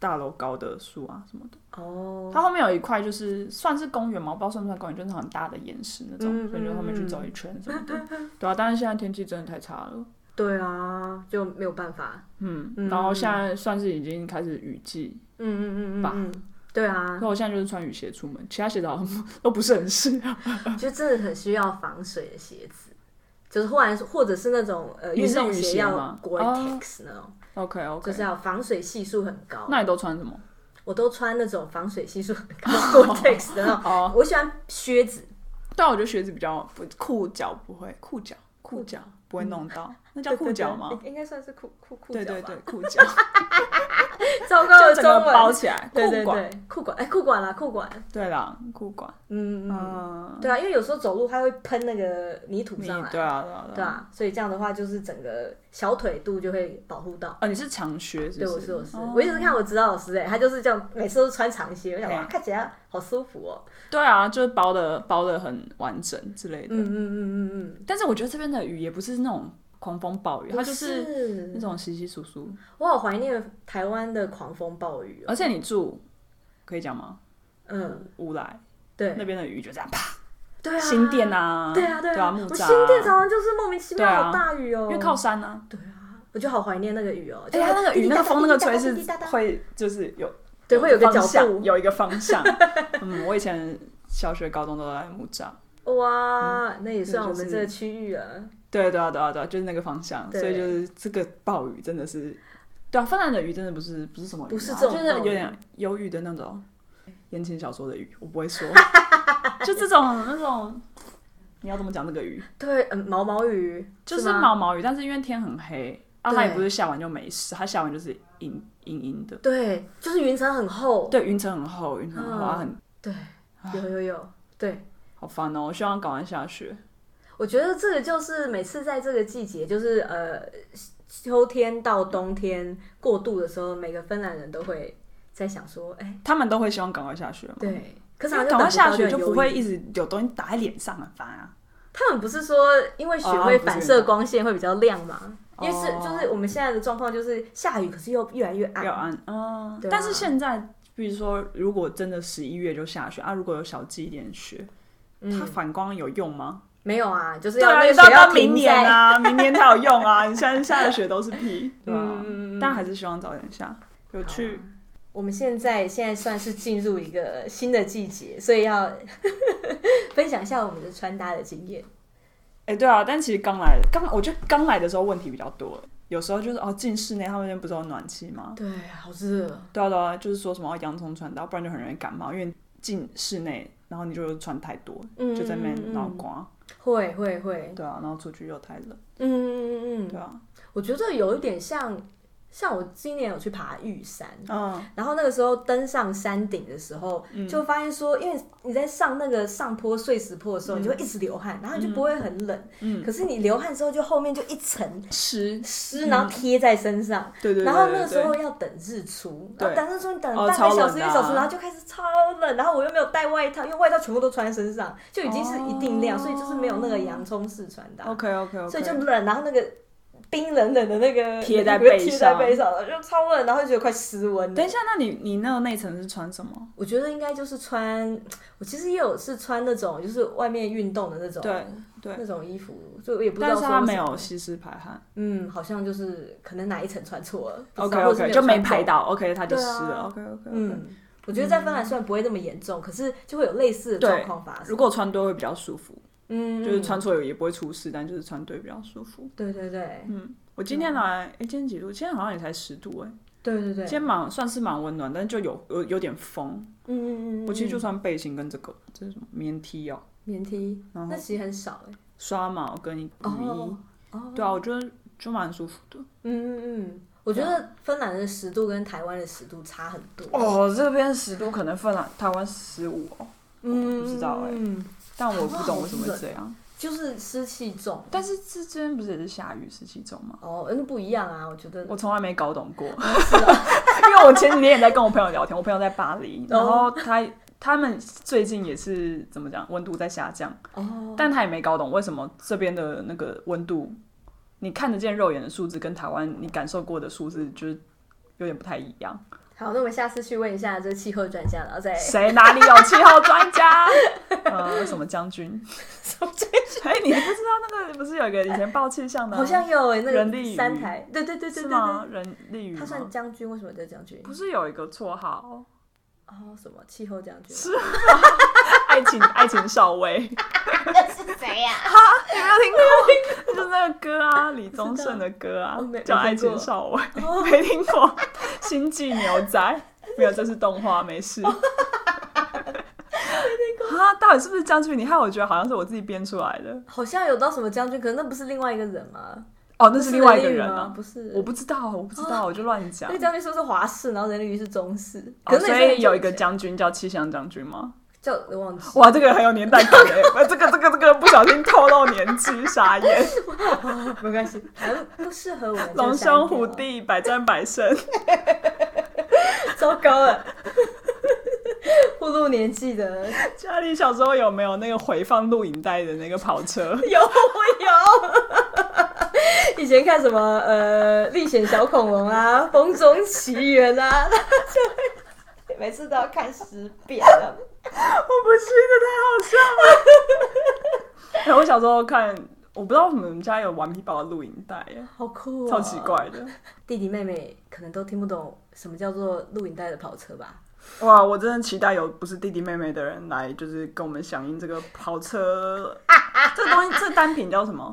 大楼高的树啊什么的哦，oh. 它后面有一块就是算是公园嘛，我不知道算不算公园，就是很大的岩石那种，所以就后面去走一圈什么的。对啊，但是现在天气真的太差了。对啊，就没有办法。嗯，然后现在算是已经开始雨季。嗯嗯嗯嗯，吧对啊。那我现在就是穿雨鞋出门，其他鞋子好像 都不是很适合。就真的很需要防水的鞋子，就是或者或者是那种呃运动鞋要 Gore-Tex 那种。OK OK，就是要防水系数很高。那你都穿什么？我都穿那种防水系数很高 Gore-Tex 的那种。哦，我喜欢靴子。但我觉得靴子比较不裤脚不会，裤脚裤脚不会弄到。那叫裤脚吗？应该算是裤裤裤脚。对对对，裤脚。糟糕的中文，包起来，裤管，裤管，哎，裤管啦，裤管。对啦，裤管。嗯嗯。对啊，因为有时候走路它会喷那个泥土上来。对啊对啊。对啊，所以这样的话就是整个小腿肚就会保护到。哦，你是长靴？对，我是我是，我一直看我指导老师哎，他就是这样，每次都穿长靴，我想哇，看起来好舒服哦。对啊，就是包的包的很完整之类的。嗯嗯嗯嗯嗯。但是我觉得这边的雨也不是那种。狂风暴雨，它就是那种稀稀疏疏。我好怀念台湾的狂风暴雨，而且你住可以讲吗？嗯，乌来对那边的雨就这样啪，对啊，新店啊，对啊对啊，木栅，新店常常就是莫名其妙好大雨哦，因为靠山啊。对啊，我就好怀念那个雨哦，哎它，那个雨那个风那个吹是会就是有对会有个角度，有一个方向。嗯，我以前小学高中都在木栅。哇，那也算我们这个区域啊。对对啊对啊对啊，就是那个方向，所以就是这个暴雨真的是，对啊，芬兰的雨真的不是不是什么雨，不是这种，就是有点忧郁的那种 言情小说的雨，我不会说，就这种那种，你要怎么讲那个雨？对，嗯，毛毛雨，就是毛毛雨，但是因为天很黑，啊，它也不是下完就没事，它下完就是阴阴阴的，对，就是云层很厚，对，云层很厚，云层很厚，很，对，有有有，对，好烦哦，我希望赶快下雪。我觉得这个就是每次在这个季节，就是呃秋天到冬天过渡的时候，每个芬兰人都会在想说，哎，他们都会希望赶快下雪吗？对，可是赶快下雪就不会一直有东西打在脸上，很烦啊。他们不是说因为雪会反射光线会比较亮吗？因为是就是我们现在的状况就是下雨，可是又越来越暗，越暗。嗯，但是现在比如说，如果真的十一月就下雪啊，如果有小积一点雪，它反光有用吗？没有啊，就是要那个雪要明年啊，明年才有用啊！你现在下的雪都是屁，对吧？但还是希望早点下。有趣。我们现在现在算是进入一个新的季节，所以要 分享一下我们的穿搭的经验。哎，对啊，但其实刚来，刚我觉得刚来的时候问题比较多，有时候就是哦，进室内他们那边不是有暖气吗？对，好热。对啊，对啊，就是说什么洋葱穿搭，不然就很容易感冒，因为进室内，然后你就穿太多，就在那边脑瓜。会会会，对啊，然后出去又太冷，嗯嗯嗯嗯，对啊，我觉得有一点像。像我今年有去爬玉山，嗯，然后那个时候登上山顶的时候，就发现说，因为你在上那个上坡碎石坡的时候，你就会一直流汗，然后你就不会很冷，嗯，可是你流汗之后，就后面就一层湿。湿，然后贴在身上，对对，然后那个时候要等日出，然后等日出，你等半个小时一小时，然后就开始超冷，然后我又没有带外套，因为外套全部都穿在身上，就已经是一定量，所以就是没有那个洋葱式穿搭，OK OK OK，所以就冷，然后那个。冰冷冷的那个贴在背上，贴在背上了，就超冷，然后就觉得快失温。等一下，那你你那个内层是穿什么？我觉得应该就是穿，我其实也有是穿那种，就是外面运动的那种，对对，那种衣服，就我也不知道。但是它没有吸湿排汗。嗯，好像就是可能哪一层穿错了，OK OK，就没排到，OK，它就湿了，OK OK。嗯，我觉得在芬兰虽然不会那么严重，可是就会有类似的状况发生。如果穿多会比较舒服。嗯，就是穿错也不会出事，但就是穿对比较舒服。对对对，嗯，我今天来，哎、欸，今天几度？今天好像也才十度，哎。对对对，今天蛮算是蛮温暖，但是就有有有点风。嗯嗯嗯，我其实就穿背心跟这个，这是什么？棉 T 哦。棉 T，那其实很少哎。刷毛跟雨衣。哦。对啊，我觉得就蛮舒服的。嗯嗯嗯，我觉得芬兰的十度跟台湾的十度差很多。哦，这边十度可能芬兰、台湾十五哦。嗯，不知道哎。但我不懂为什么会这样，就是湿气重。但是这这边不是也是下雨，湿气重吗？哦，那不一样啊，我觉得。我从来没搞懂过，因为我前几天也在跟我朋友聊天，我朋友在巴黎，然后他他们最近也是怎么讲，温度在下降，哦，但他也没搞懂为什么这边的那个温度，你看得见肉眼的数字跟台湾你感受过的数字就是有点不太一样。好，那我们下次去问一下这个气候专家，然后再 谁哪里有气候专家？呃，什么将军？什么将军？哎，你不知道那个不是有一个以前报气象的？好像有哎，那个人三台，对对对对对，是吗？人力雨，他算将军，为什么叫将军？不是有一个绰号？哦，什么气候将军？是爱情 爱情少尉？那是谁呀？哈，你没有听过？就是那个歌啊，李宗盛的歌啊，叫《爱情少尉》，没听过。星际牛仔没有，这是动画，没事。啊，到底是不是将军？你看，我觉得好像是我自己编出来的。好像有到什么将军，可是那不是另外一个人吗？哦，那是另外一个人啊，不是？我不知道，我不知道，我就乱讲。那将军是不是华氏？然后人力鱼是中式？所以有一个将军叫气象将军吗？叫忘记。哇，这个很有年代感哎！这个这个这个不小心透露年纪，傻眼。没关系，还不适合我。龙兄虎弟，百战百胜。糟糕了，暴露年纪的。家里小时候有没有那个回放录影带的那个跑车？有，我有。以前看什么呃《历险小恐龙》啊，《风中奇缘》啊，就每次都要看十遍了。我不信，这太好笑了。我小时候看，我不知道我们家有顽皮宝的录影带，好酷啊，超奇怪的。弟弟妹妹可能都听不懂什么叫做录影带的跑车吧？哇，我真的期待有不是弟弟妹妹的人来，就是跟我们响应这个跑车。这个东西，这个单品叫什么？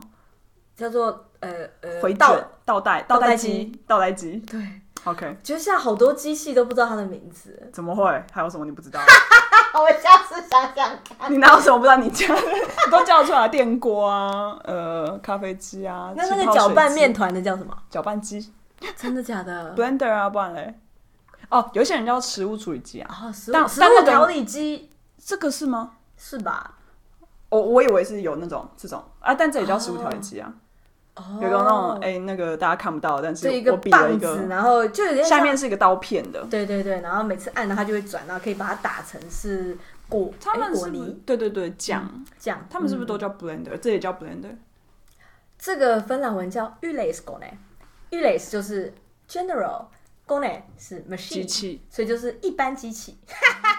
叫做呃呃回倒倒带倒带机倒带机。对，OK。觉得现在好多机器都不知道它的名字，怎么会？还有什么你不知道？我下次想想看。你哪有什么不知道？你家都叫出来电锅啊，呃，咖啡机啊。那那个搅拌面团的叫什么？搅拌机。真的假的？Blender 啊，不然嘞？哦，有些人叫食物处理机啊。哦，食物食物调理机，这个是吗？是吧？我我以为是有那种这种啊，但这也叫食物调理机啊。有个那种哎，那个大家看不到，但是我比了一个，然后就有点下面是一个刀片的。对对对，然后每次按了它就会转，然后可以把它打成是果，他们果泥。对对对，酱酱，他们是不是都叫 blender？这也叫 blender。这个芬兰文叫 yleiskone，yleis 就是 general，kone 是 machine 机器，所以就是一般机器。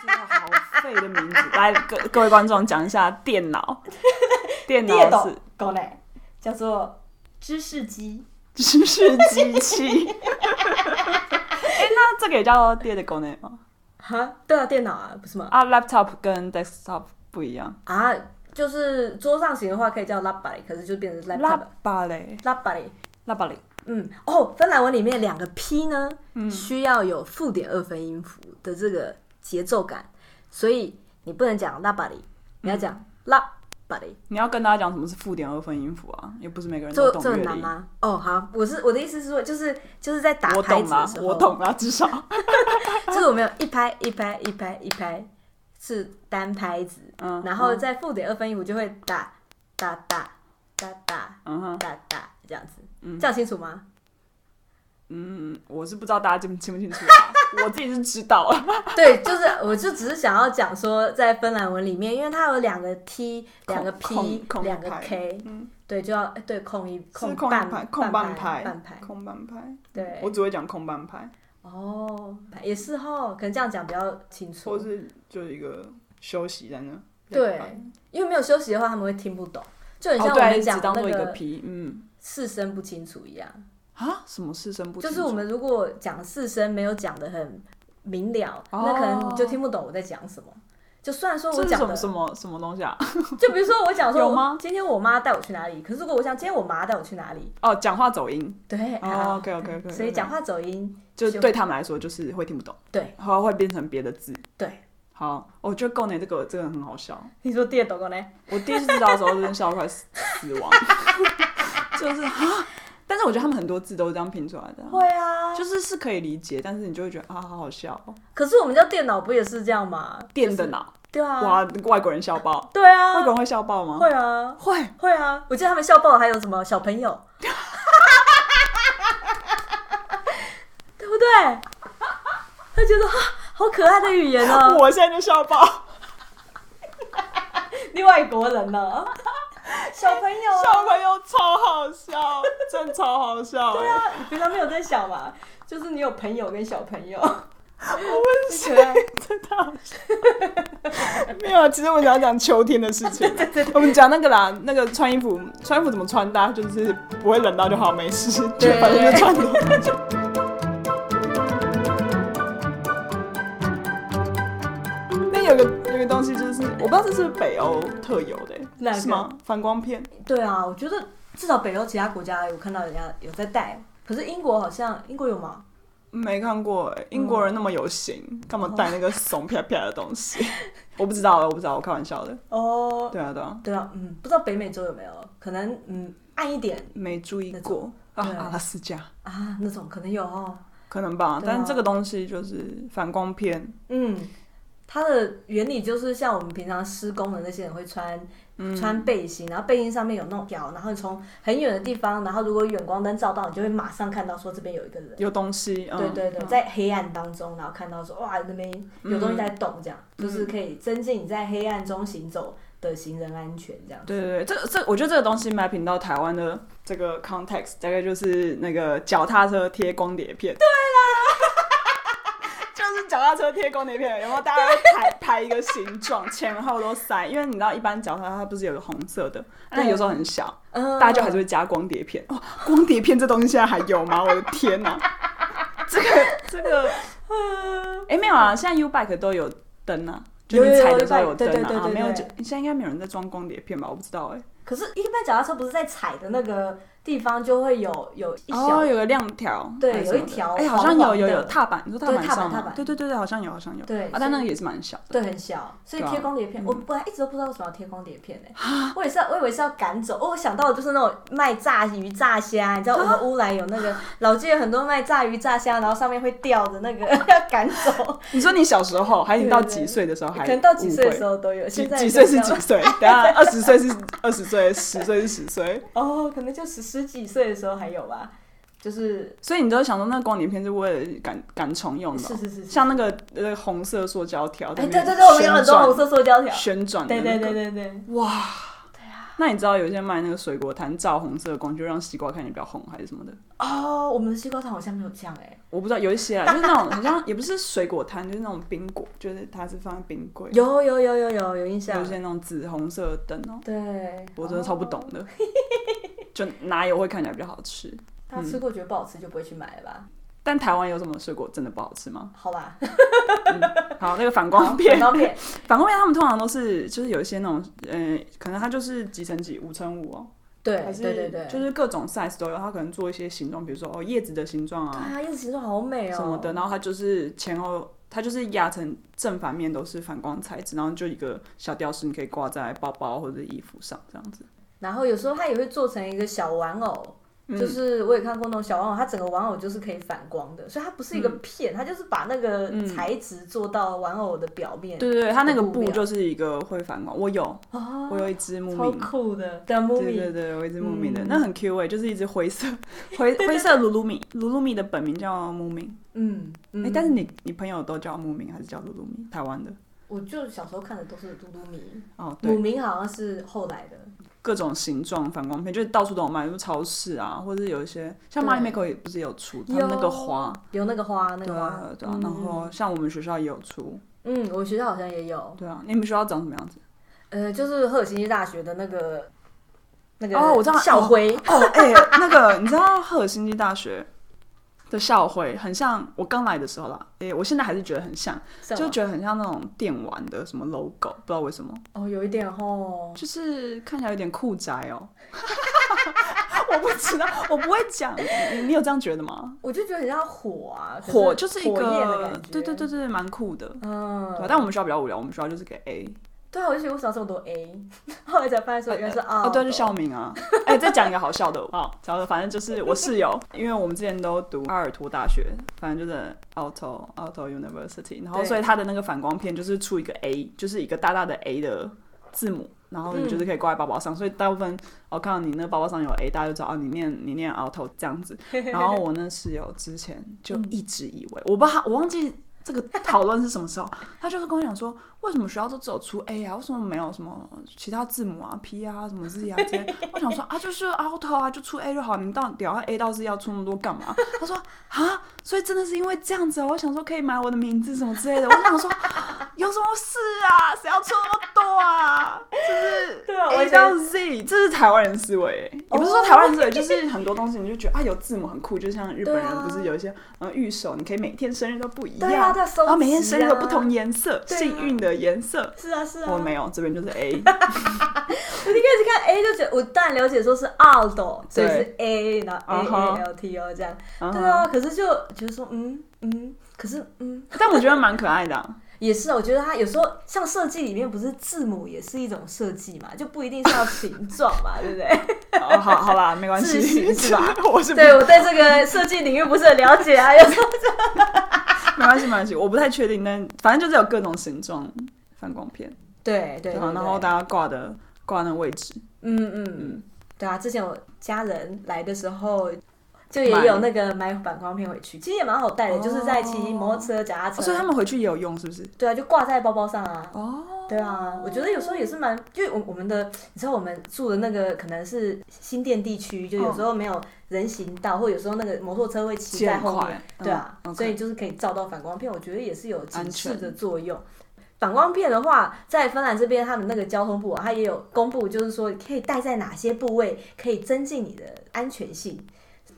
好废的名字，来各各位观众讲一下电脑，电脑是 kone，叫做。知识机，知识机器。哎，那这个也叫电的功能吗？哈，对啊，电脑啊，不是吗？啊，laptop 跟 desktop 不一样啊，就是桌上型的话可以叫 lappari，可是就变成 laptop。lappari，lappari，lappari。嗯，哦，芬兰文里面两个 p 呢，嗯，需要有负点二分音符的这个节奏感，所以你不能讲 lappari，你要讲你要跟大家讲什么是负点二分音符啊？也不是每个人都懂。这很难吗？哦，好，我是我的意思是说，就是就是在打拍子的时候，我懂了，至少 就是我们有一拍一拍一拍一拍是单拍子，嗯，然后在负点二分音符就会打打打打打，嗯哼，哒哒这样子，嗯，这样清楚吗？嗯，我是不知道大家清清不清楚，啊，我自己是知道。对，就是，我就只是想要讲说，在芬兰文里面，因为它有两个 T，两个 P，两个 K，对，就要哎对空一空半拍空半拍半拍空半拍。对，我只会讲空半拍。哦，也是哈，可能这样讲比较清楚。或是就是一个休息在那。对，因为没有休息的话，他们会听不懂，就很像我们讲那个嗯四声不清楚一样。啊？什么四声不？就是我们如果讲四声没有讲的很明了，那可能你就听不懂我在讲什么。就算说我讲的什么什么东西啊？就比如说我讲说，今天我妈带我去哪里？可是如果我想今天我妈带我去哪里？哦，讲话走音。对。哦，OK OK OK。所以讲话走音，就对他们来说就是会听不懂。对。然后会变成别的字。对。好，我觉得够呢，这个这个很好笑。你说第二懂够呢？我第一次知道的时候，真的笑快死亡。就是啊，但是我觉得他们很多字都是这样拼出来的。会啊。就是是可以理解，但是你就会觉得啊，好好笑。可是我们叫电脑不也是这样吗？电的脑。对啊。哇，外国人笑爆。对啊。外国人会笑爆吗？会啊。会会啊！我记得他们笑爆还有什么小朋友，对不对？他觉得啊好可爱的语言哦！我现在就笑爆。你外国人呢？小朋友，小朋友超好笑，真超好笑。对啊，你平常没有在想嘛？就是你有朋友跟小朋友，我问谁真的好笑。没有，其实我想要讲秋天的事情。我们讲那个啦，那个穿衣服，穿衣服怎么穿搭，就是不会冷到就好，没事，就反正就穿那。有个有个东西就是，我不知道这是北欧特有的，是吗？反光片。对啊，我觉得至少北欧其他国家有看到人家有在戴，可是英国好像英国有吗？没看过，英国人那么有型，干嘛戴那个怂啪啪的东西？我不知道，我不知道，我开玩笑的。哦，对啊，对啊，对啊，嗯，不知道北美洲有没有？可能嗯暗一点，没注意过啊。阿拉斯加啊，那种可能有哦，可能吧。但是这个东西就是反光片，嗯。它的原理就是像我们平常施工的那些人会穿、嗯、穿背心，然后背心上面有那种条，然后你从很远的地方，然后如果远光灯照到，你就会马上看到说这边有一个人，有东西。嗯、对对对，在黑暗当中，然后看到说哇那边有东西在动，这样、嗯、就是可以增进你在黑暗中行走的行人安全，这样。对对对，这这我觉得这个东西 mapping 到台湾的这个 context 大概就是那个脚踏车贴光碟片。对啦。脚踏车贴光碟片，有没有？大家排排一个形状，前后都塞，因为你知道，一般脚踏它不是有个红色的，但有时候很小，大家就还是会加光碟片。哦，光碟片这东西现在还有吗？我的天哪！这 个这个，哎，没有啊，现在 U bike 都有灯啊，就是踩的时候有灯啊，没有，就现在应该没有人在装光碟片吧？我不知道哎。可是，一般脚踏车不是在踩的那个地方就会有有一小哦，有个亮条，对，有一条，哎，好像有有有踏板，你说踏板上吗？对对对对，好像有好像有，对啊，但那个也是蛮小的，对，很小，所以贴光碟片，我本来一直都不知道为什么要贴光碟片呢，我也是，我以为是要赶走，哦，我想到的就是那种卖炸鱼炸虾，你知道我们乌来有那个 老街有很多卖炸鱼炸虾，然后上面会吊着那个要 赶走。你说你小时候，还是你到几岁的时候还？可能到几岁的时候都有，现在几岁是几岁？等下二十岁是二十岁，十岁是。十岁。哦，可能就十十几岁的时候还有吧，就是所以你都想说那个光碟片是为了赶赶虫用的，是是是，像那个呃红色塑胶条，哎对对对，我们有很多红色塑胶条旋转，对对对对对，哇，对啊，那你知道有些卖那个水果摊照红色光，就让西瓜看起来比较红还是什么的？哦，我们的西瓜摊好像没有这样哎，我不知道有一些啊，就是那种 好像也不是水果摊，就是那种冰果，就是它是放在冰柜，有有有有有有印象，有些那种紫红色的灯哦，对，我真的超不懂的。就哪有会看起来比较好吃？他吃过觉得不好吃就不会去买了吧？但台湾有什么水果真的不好吃吗？好吧，好，那个反光 片，反光片，反光片，他们通常都是就是有一些那种，呃，可能它就是几乘几，五乘五哦。对，对对对，就是各种 size 都有。它可能做一些形状，比如说哦叶子的形状啊，对啊，叶子形状好美哦，什么的。然后它就是前后，它就是压成正反面都是反光材质，然后就一个小吊饰，你可以挂在包包或者衣服上这样子。然后有时候它也会做成一个小玩偶，嗯、就是我也看过那种小玩偶，它整个玩偶就是可以反光的，所以它不是一个片，嗯、它就是把那个材质做到玩偶的表面。对对对，它那个布就是一个会反光。我有，哦、我有一只木米，超酷的，对对对，我有一只木米的，嗯、那很 Q 哎，就是一只灰色 灰灰色噜噜米，噜噜米的本名叫木明。嗯，哎、欸，但是你你朋友都叫木明还是叫噜噜米？台湾的？我就小时候看的都是噜噜米，哦，母明好像是后来的。各种形状反光片，就是到处都有卖，就超市啊，或者是有一些像 Marimekko 也不是有出，他们那个花有那个花，那个花，对啊，对啊，然后像我们学校也有出，嗯，我学校好像也有，对啊，你们学校长什么样子？呃，就是赫尔辛基大学的那个那个哦，我知道校徽哦，哎，那个你知道赫尔辛基大学？的校徽很像我刚来的时候啦，诶、欸，我现在还是觉得很像，就觉得很像那种电玩的什么 logo，不知道为什么。哦，有一点哦，就是看起来有点酷宅哦。我不知道，我不会讲。你你有这样觉得吗？我就觉得很像火啊，火就是一个，对对对对，蛮酷的。嗯，对，但我们学校比较无聊，我们学校就是给 A。对啊，我就觉得为什么这么多 A，后来才发现说原来是 R。哦，对，是校名啊。哎、欸，再讲一个好笑的啊，讲的反正就是我室友，因为我们之前都读阿尔托大学，反正就是 Aalto Aalto University，然后所以它的那个反光片就是出一个 A，就是一个大大的 A 的字母，然后你就是可以挂在包包上，嗯、所以大部分我看到你那个包包上有 A，大家就知道哦，你念你念 Aalto 这样子。然后我那室友之前就一直以为，嗯、我不知道，我忘记。这个讨论是什么时候？他就是跟我讲说，为什么学校都只有出 A 啊？为什么没有什么其他字母啊？P 啊，什么 Z 啊这些？我想说啊，就是 Aalto 啊，就出 A 就好。你到底要 A 到 Z 要出那么多干嘛？他说啊，所以真的是因为这样子，我想说可以买我的名字什么之类的。我想说有什么事啊？谁要出那么多啊？就是对啊，A 到 Z，这是台湾人思维，也不是说台湾人思维，就是很多东西你就觉得啊，有字母很酷，就像日本人不是有一些嗯御手，你可以每天生日都不一样。然后每天生日有不同颜色，幸运的颜色。是啊是啊。我没有，这边就是 A。我一开始看 A 就觉得，我当然了解说是 Alto，所以是 A，然后 A A L T O 这样。对啊，可是就觉得说，嗯嗯，可是嗯，但我觉得蛮可爱的。也是啊，我觉得它有时候像设计里面不是字母也是一种设计嘛，就不一定是要形状嘛，对不对？好好啦，没关系，是吧？我是对我对这个设计领域不是很了解啊，有时候 没关系，没关系，我不太确定，但反正就是有各种形状反光片，对对，然后大家挂的挂那位置，嗯嗯嗯，对啊，之前我家人来的时候。就也有那个买反光片回去，其实也蛮好带的，就是在骑摩托车、脚踏车。所以他们回去也有用，是不是？对啊，就挂在包包上啊。哦。对啊，我觉得有时候也是蛮，因为我我们的，你知道我们住的那个可能是新店地区，就有时候没有人行道，或有时候那个摩托车会骑在后面，对啊，所以就是可以照到反光片，我觉得也是有警示的作用。反光片的话，在芬兰这边，他们那个交通部啊，它也有公布，就是说可以戴在哪些部位，可以增进你的安全性。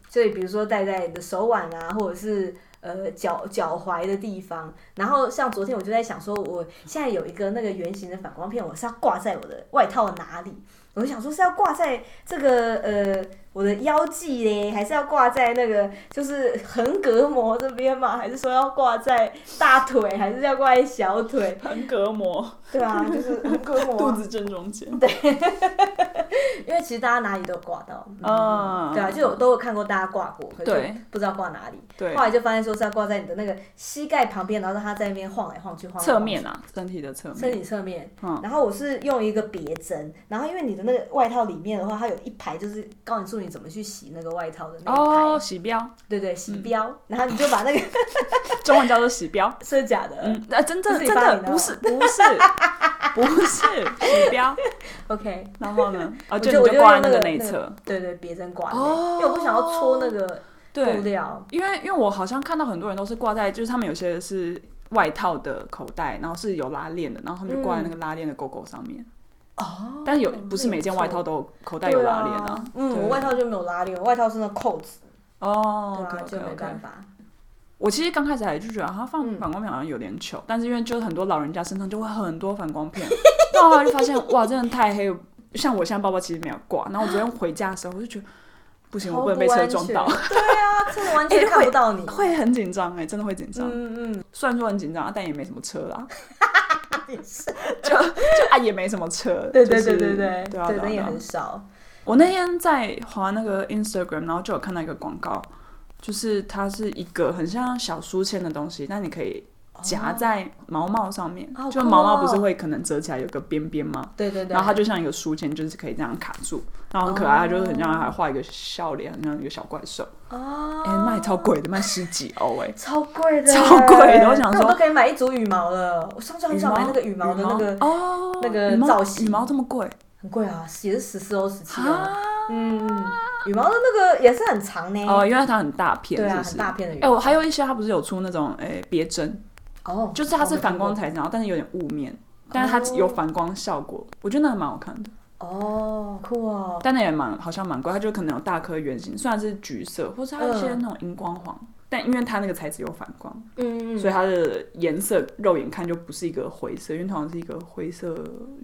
所以，比如说戴在你的手腕啊，或者是呃脚 脚踝的地方。然后，像昨天我就在想说，我现在有一个那个圆形的反光片，我是要挂在我的外套哪里？我想说是要挂在这个呃我的腰际嘞，还是要挂在那个就是横膈膜这边嘛？还是说要挂在大腿，还是要挂在小腿？横膈膜，对啊，就是横膈膜，肚子正中间。对，因为其实大家哪里都有挂到，嗯，对啊，就有都有看过大家挂过，可是不知道挂哪里。对，后来就发现说是要挂在你的那个膝盖旁边，然后让它在那边晃来晃去，晃。侧面啊，身体的侧面。身体侧面。嗯。然后我是用一个别针，然后因为你的那个外套里面的话，它有一排就是告诉你怎么去洗那个外套的那一排。哦，洗标。对对，洗标。然后你就把那个 中文叫做洗标，是假的？嗯，啊，真的真的不是不是 不是洗标。OK，然后呢？啊，就就挂那个内侧。对对，别针挂。哦。因为我不想要戳那个布料。因为因为我好像看到很多人都是挂在，就是他们有些是外套的口袋，然后是有拉链的，然后他们就挂在那个拉链的勾勾上面。哦，但是有不是每件外套都口袋有拉链啊？嗯，我外套就没有拉链，我外套是那扣子。哦，对，就没办法。我其实刚开始还就觉得它放反光片好像有点糗，但是因为就是很多老人家身上就会很多反光片，然后来就发现哇，真的太黑。像我现在包包其实没有挂，然后我昨天回家的时候我就觉得不行，我不能被车撞到。对啊，车完全看不到你，会很紧张哎，真的会紧张。嗯嗯，虽然说很紧张，但也没什么车啦。就就啊，也没什么车，对对对对对，对啊，人也很少。我那天在滑那个 Instagram，然后就有看到一个广告，就是它是一个很像小书签的东西，但你可以夹在毛毛上面，就毛毛不是会可能折起来有个边边吗？对对对。然后它就像一个书签，就是可以这样卡住，然后很可爱，它就是很像还画一个笑脸，很像一个小怪兽。哦。哎，卖超贵的，卖十几欧哎，超贵的，超贵的。我想说，我都可以买一组羽毛了。我上次很想买那个羽毛的那个哦，那个造型。羽毛这么贵？很贵啊，也是十四欧十七欧。嗯，羽毛的那个也是很长呢。哦，因为它很大片，对啊，是大片的羽哎、毛。我还有一些它不是有出那种哎别针，哦，就是它是反光材质，然后但是有点雾面，但是它有反光效果，我觉得那个蛮好看的。哦，酷哦。但那也蛮好像蛮贵，它就可能有大颗圆形，虽然是橘色，或是它有一些那种荧光黄，但因为它那个材质有反光，嗯嗯，所以它的颜色肉眼看就不是一个灰色，因为通常是一个灰色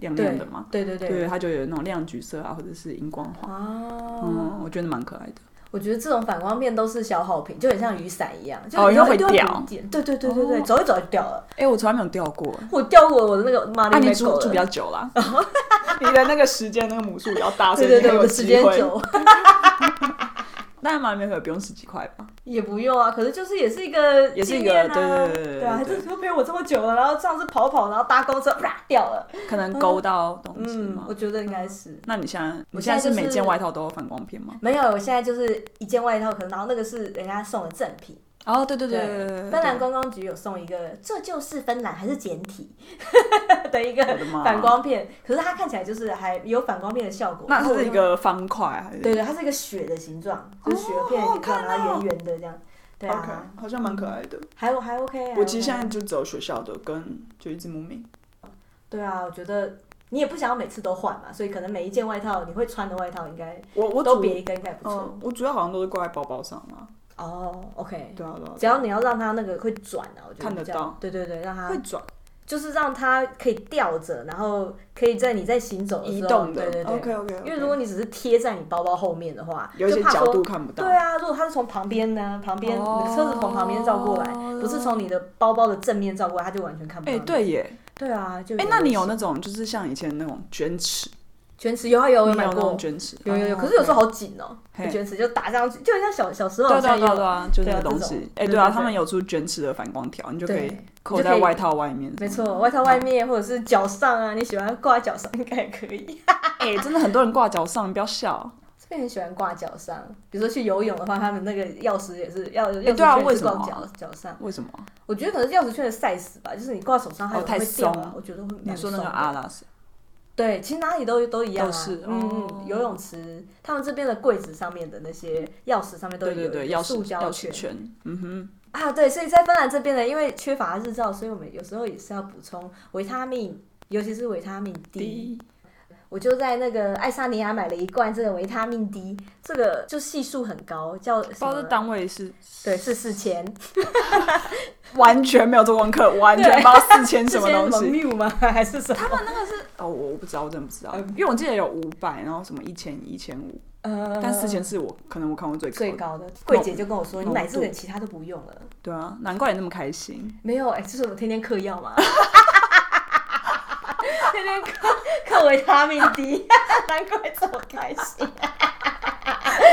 亮亮的嘛。对对对对，它就有那种亮橘色啊，或者是荧光黄。哦，嗯，我觉得蛮可爱的。我觉得这种反光片都是消耗品，就很像雨伞一样，就哦因为会掉对对对对对，走一走就掉了。哎，我从来没有掉过。我掉过我的那个马那你住住比较久啦，你的那个时间那个母数比较大，所以对对对，我时间。久 但马里面可不用十几块吧？也不用啊，可是就是也是一个也是一个纪念啊对对对对对啊，还对是说陪我这么久了，然后上次跑跑，然后搭公车啪掉了。可能勾到东西嗯吗，？我觉得应该是。那你现在你现在是每件外套都有反光片吗？没有，我现在就是一件外套，可能然后那个是人家送的赠品。哦，对对对对对对，芬兰观光局有送一个，这就是芬兰还是简体 的一个反光片，可是它看起来就是还有反光片的效果。那它是一个方块还是？对对，它是一个雪的形状，就是雪片的形状，然后圆圆的这样。对啊，好像蛮可爱的。还还 OK 啊。我其实现在就只有学校的跟就一只木明。对啊，我觉得你也不想要每次都换嘛，所以可能每一件外套你会穿的外套应该我我都别一个应该不错嗯。，我主要好像都是挂在包包上啊。哦，OK，对啊对啊，只要你要让它那个会转啊，我觉得看得到对对对，让它会转就是让它可以吊着，然后可以在你在行走的时候移动的。对对对。OK OK。因为如果你只是贴在你包包后面的话，有一些角度看不到。对啊，如果它是从旁边呢，旁边、车子从旁边照过来，哦不是从你的包包的正面照过来，它就完全看不到哎，你。对耶。对啊，就哎，那你有那那种就是像以前那种卷尺？卷尺有啊有有买过卷尺？有有有，哦可是有时候好紧哦，卷尺就打上去，就很像小小时候对啊对啊对啊就那个东西。哎，对啊，他们有出卷尺的反光条，你就可以扣在外套外面。没错，外套外面或者是脚上啊，你喜欢挂在脚上应该也可以。哎，真的很多人挂脚上，你不要笑。这边很喜欢挂脚上，比如说去游泳的话，他们那个钥匙也是要钥匙对啊圈为什挂脚脚上。为什么？我觉得可能是钥匙圈的 size 吧，就是你挂手上它会掉啊，我觉得会蛮你说那个阿拉斯？对，其实哪里都都一样啊。都是嗯游泳池他们这边的柜子上面的那些钥匙上面都有对对对，钥匙塑胶钥匙圈。嗯哼。啊，对，所以在芬兰这边呢，因为缺乏日照，所以我们有时候也是要补充维他命，尤其是维他命 D。我就在那个爱沙尼亚买了一罐这个维他命 D，这个就系数很高，叫什么不知道这单位是对，是四千，完全没有做功课，完全不知道四千什么东西。吗？还是什么？他们那个是哦，我我不知道，我真的不知道，因为我记得有五百，然后什么一千、一千五，呃，但四千是我可能我看过最高。最高的。柜姐就跟我说，你买这个其他都不用了。对啊，难怪你那么开心。没有，哎、就是我天天嗑药嘛，天天看看维他命 D，难怪这么开心。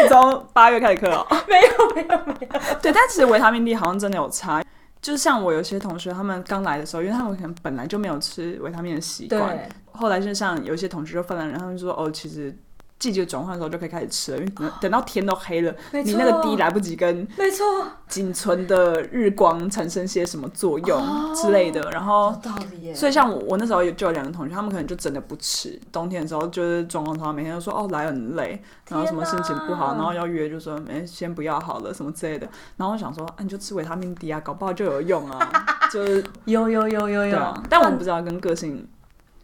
你从八月开始课哦。没有，没有，没有。对，但其实维他命 D 好像真的有差。就是像我有些同学，他们刚来的时候，因为他们可能本来就没有吃维他命的习惯，后来就像有些同学就芬兰人，他们就说哦，其实季节转换的时候就可以开始吃了，因为等等到天都黑了，你那个滴来不及跟没错，仅存的日光产生些什么作用之类的，然后道理耶。所以像我我那时候有就有两个同学，他们可能就真的不吃，冬天的时候就是状况他，每天都说哦来很累，然后什么心情不好，然后要约就说哎先不要好了什么之类的，然后我想说啊你就吃维他命 D 啊，搞不好就有用啊，就是有有有有有但我不知道跟个性，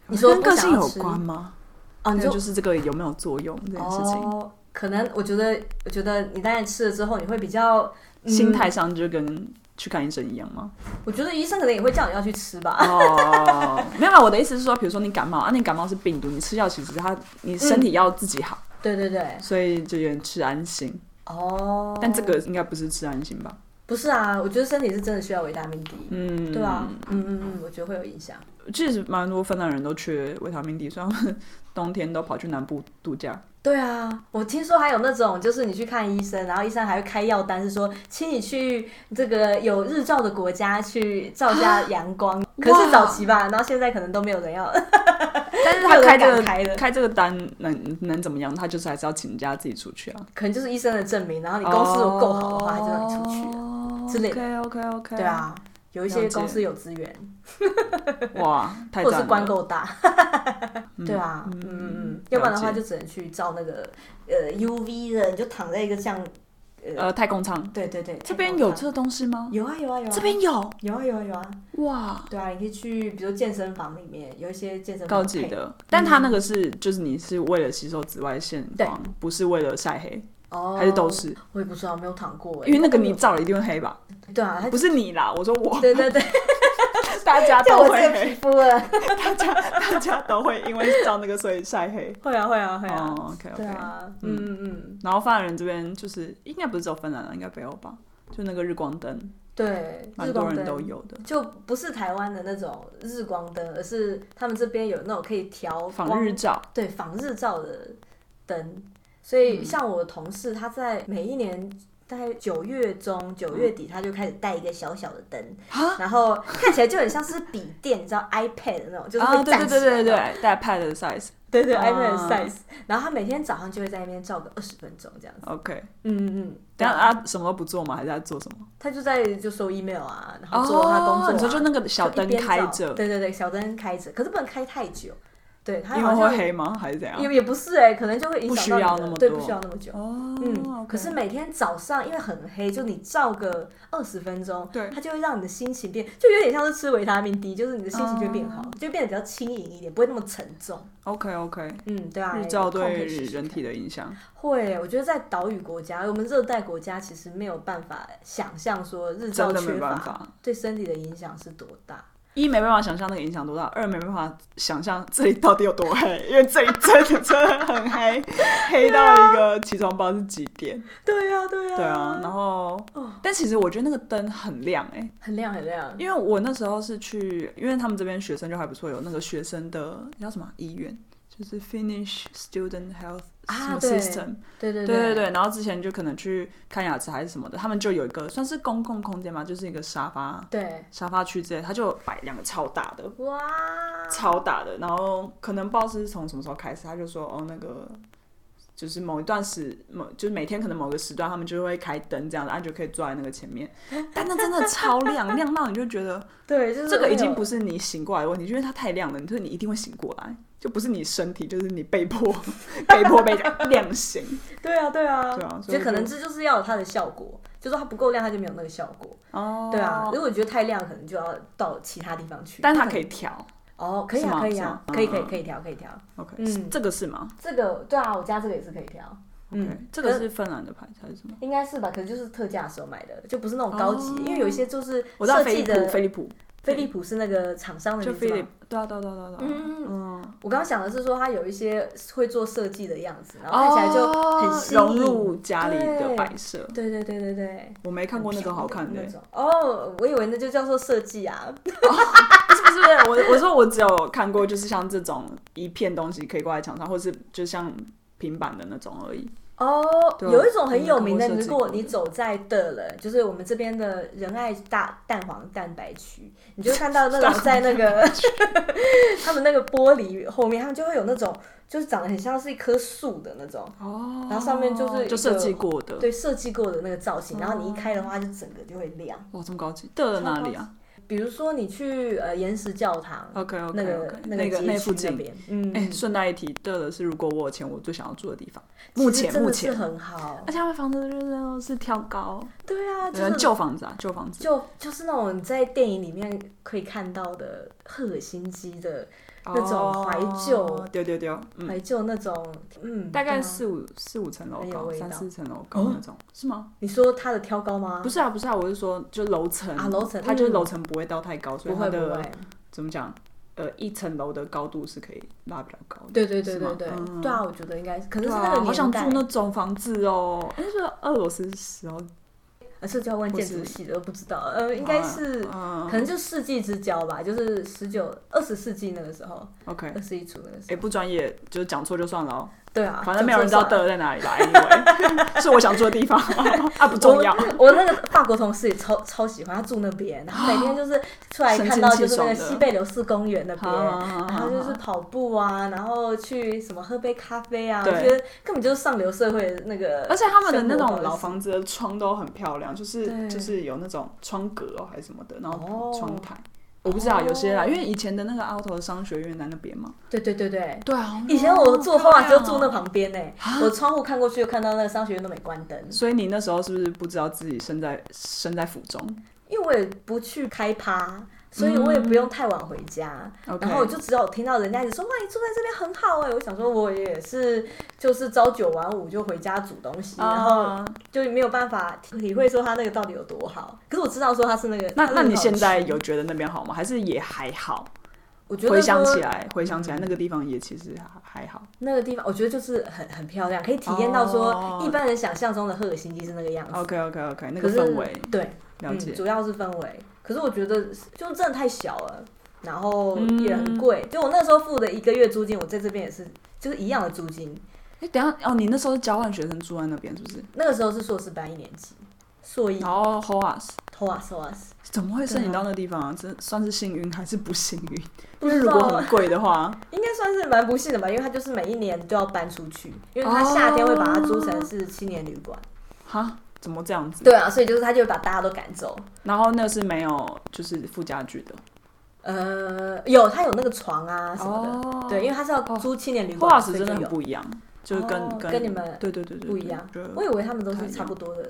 你说跟个性有关吗？哦，你就就是这个有没有作用这件事情，哦，可能我觉得，我觉得你当然吃了之后，你会比较、嗯心态上就跟去看医生一样吗？我觉得医生可能也会叫你要去吃吧。哦，没有啊，我的意思是说，比如说你感冒啊，你感冒是病毒，你吃药其实它你身体要自己好，对对对，所以就有点吃安心。哦，但这个应该不是吃安心吧？不是啊，我觉得身体是真的需要维他命 D，嗯，对啊，嗯嗯嗯，我觉得会有影响。其实蛮多芬兰人都缺维他命 D，所以他们冬天都跑去南部度假。对啊，我听说还有那种，就是你去看医生，然后医生还会开药单，是说请你去这个有日照的国家去照下阳光。可是早期吧，然后现在可能都没有人要。但是他开这个开这个单能能怎么样？他就是还是要请假自己出去啊。可能就是医生的证明，然后你公司如果够好的话，还就让你出去啊。哦之类的 OK OK OK。对，啊，有一些公司有资源，哇，太或者是官够大，对啊，嗯嗯嗯，要不然的话就只能去照那个呃 UV 的，你就躺在一个像呃太空舱，对对对，这边有这东西吗？有啊有啊有啊，这边有？有啊有啊有啊，哇，对啊，你可以去，比如健身房里面有一些健身高级的，但它那个是就是你是为了吸收紫外线光，不是为了晒黑。哦，还是都是，我也不知道，没有躺过。因为那个你照了一定会黑吧？对啊，不是你啦，我说我。对对对，大家都会黑。大家大家都会因为照那个所以晒黑。会啊会啊会啊。哦，OK OK。对啊，嗯嗯嗯。然后芬兰人这边就是应该不是只有芬兰人，应该北欧吧？就那个日光灯，对，蛮多人都有的。就不是台湾的那种日光灯，而是他们这边有那种可以调防日照，对，防日照的灯。所以，像我的同事，他在每一年大概九月中、九月底，他就开始带一个小小的灯，然后看起来就很像是笔电，你知道 iPad 的那种，就是会站起来。对对对对对，带 Pad 的 size，对对 iPad 的 size。然后他每天早上就会在那边照个二十分钟这样子。OK，嗯嗯嗯。等下啊，什么都不做吗？还是在做什么？他就在就收 email 啊，然后做他工作。你说就那个小灯开着？对对对，小灯开着，可是不能开太久。对，因为会黑吗？还是怎样？也也不是哎，可能就会影响到你的。不需要那么多。对，不需要那么久。哦。嗯。可是每天早上因为很黑，就你照个二十分钟，对，它就会让你的心情变，就有点像是吃维他命 D，就是你的心情就会变好，就变得比较轻盈一点，不会那么沉重。OK OK。嗯，对啊。日照对人体的影响。会，我觉得在岛屿国家，我们热带国家其实没有办法想象说日照缺乏对身体的影响是多大。一没办法想象那个影响多大，二没办法想象这里到底有多黑，因为这里真的真的很黑，黑到一个起床不知道是几点。对呀，对呀。对啊，然后，但其实我觉得那个灯很亮哎，很亮很亮。因为我那时候是去，因为他们这边学生就还不错，有那个学生的叫什么医院。就是 Finnish Student Health System，对对对对。对，然后之前就可能去看牙齿还是什么的，他们就有一个算是公共空间嘛，就是一个沙发，对，沙发区之类，他就摆两个超大的，哇，超大的，然后可能不知道是从什么时候开始，他就说哦那个。就是某一段时某，就是每天可能某个时段，他们就会开灯这样子，然后就可以坐在那个前面。但那真的超亮，亮到你就觉得，对，就是这个已经不是你醒过来的问题，因为它太亮了，就是你一定会醒过来，就不是你身体，就是你被迫 被迫被亮醒。对啊，对啊，对啊，所以可能这就是要有它的效果，就是它不够亮，它就没有那个效果。哦，对啊，如果你觉得太亮，可能就要到其他地方去。但它可以调。哦，可以啊，可以啊，可以可以可以调，可以调。OK，嗯，这个是吗？这个对啊，我家这个也是可以调。嗯，这个是芬兰的牌子还是什么？应该是吧，可能就是特价的时候买的，就不是那种高级，因为有一些就是我知道飞利浦，飞利浦，飞利浦是那个厂商的名字吗？对啊，对啊，对啊，对啊。嗯嗯，我刚刚想的是说，它有一些会做设计的样子，然后看起来就很融入家里的摆设。对对对对对，我没看过那种好看的。哦，我以为那就叫做设计啊。是不是我我说我只有看过，就是像这种一片东西可以挂在墙上，或是就像平板的那种而已。哦，有一种很有名的，如果你走在的了，就是我们这边的仁爱大蛋黄蛋白区，你就看到那种在那个 他们那个玻璃后面，他们就会有那种就是长得很像是一棵树的那种哦，然后上面就是就设计过的，对，设计过的那个造型，然后你一开的话，就整个就会亮。哇，这么高级，的哪里啊？比如说你去呃岩石教堂，OK OK，那个那个那附近，嗯，哎，顺带一提，对的是，如果我有钱，我最想要住的地方，目前目前。很好，而且他们房子就是是挑高，对啊，就是旧房子啊，旧房子，就就是那种在电影里面可以看到的赫尔辛基的。那种怀旧，对对对，怀旧那种，嗯，大概四五四五层楼高，三四层楼高那种，是吗？你说它的挑高吗？不是啊，不是啊，我是说，就楼层啊，楼层，它就是楼层不会到太高，所以它的怎么讲？呃，一层楼的高度是可以拉比较高的。对对对对对，对啊，我觉得应该，可能是那个好想住那种房子哦，那是俄罗斯时候。而是就要问建筑系的，都不知道。呃，应该是，可能就世纪之交吧，就是十九、二十世纪那个时候。OK。二十一初那个时候。哎，不专业，就是讲错就算了哦。对啊，反正没有人知道德在哪里来，因为是我想住的地方 啊，不重要。我，我那个法国同事也超超喜欢，他住那边，然后每天就是出来看到就是那个西贝流士公园那边，然后就是跑步啊，然后去什么喝杯咖啡啊，我觉得根本就是上流社会的那个。而且他们的那种老房子的窗都很漂亮，就是就是有那种窗格哦还是什么的，然后窗台。我不知道有些啦，因为以前的那个凹头商学院在那边嘛。对对对对。对啊。以前我住后啊，就住那旁边呢。我窗户看过去，就看到那个商学院都没关灯。所以你那时候是不是不知道自己身在身在府中？因为我也不去开趴。所以我也不用太晚回家，嗯、然后我就只有听到人家一直说：“ Okay. 哇，你住在这边很好哎！”我想说，我也是，就是朝九晚五就回家煮东西，uh. 然后就没有办法体会说他那个到底有多好。可是我知道说他是那个。那那你现在有觉得那边好吗？还是也还好？我觉得回想起来，回想起来那个地方也其实还好。那个地方我觉得就是很很漂亮，可以体验到说一般人想象中的赫尔辛基是那个样子。OK OK OK，那个氛围对，了解、嗯，主要是氛围。可是我觉得就真的太小了，然后也很贵。嗯、就我那时候付的一个月租金，我在这边也是就是一样的租金。哎、欸，等下哦，你那时候是交换学生住在那边是不是？那个时候是硕士班一年级，硕一。哦，HOAS，HOAS，HOAS，怎么会申请到那地方啊？这算是幸运还是不幸运？因为如果很贵的话，应该算是蛮不幸的吧？因为他就是每一年都要搬出去，因为他夏天会把它租成是青年旅馆。哈、哦？怎么这样子？对啊，所以就是他就会把大家都赶走。然后那是没有就是附家具的。呃，有，他有那个床啊什么的。哦、对，因为他是要租青年旅馆。HOAS 真的很不一样，就是跟、哦、跟，跟你们对对对对不一样。我以为他们都是差不多的。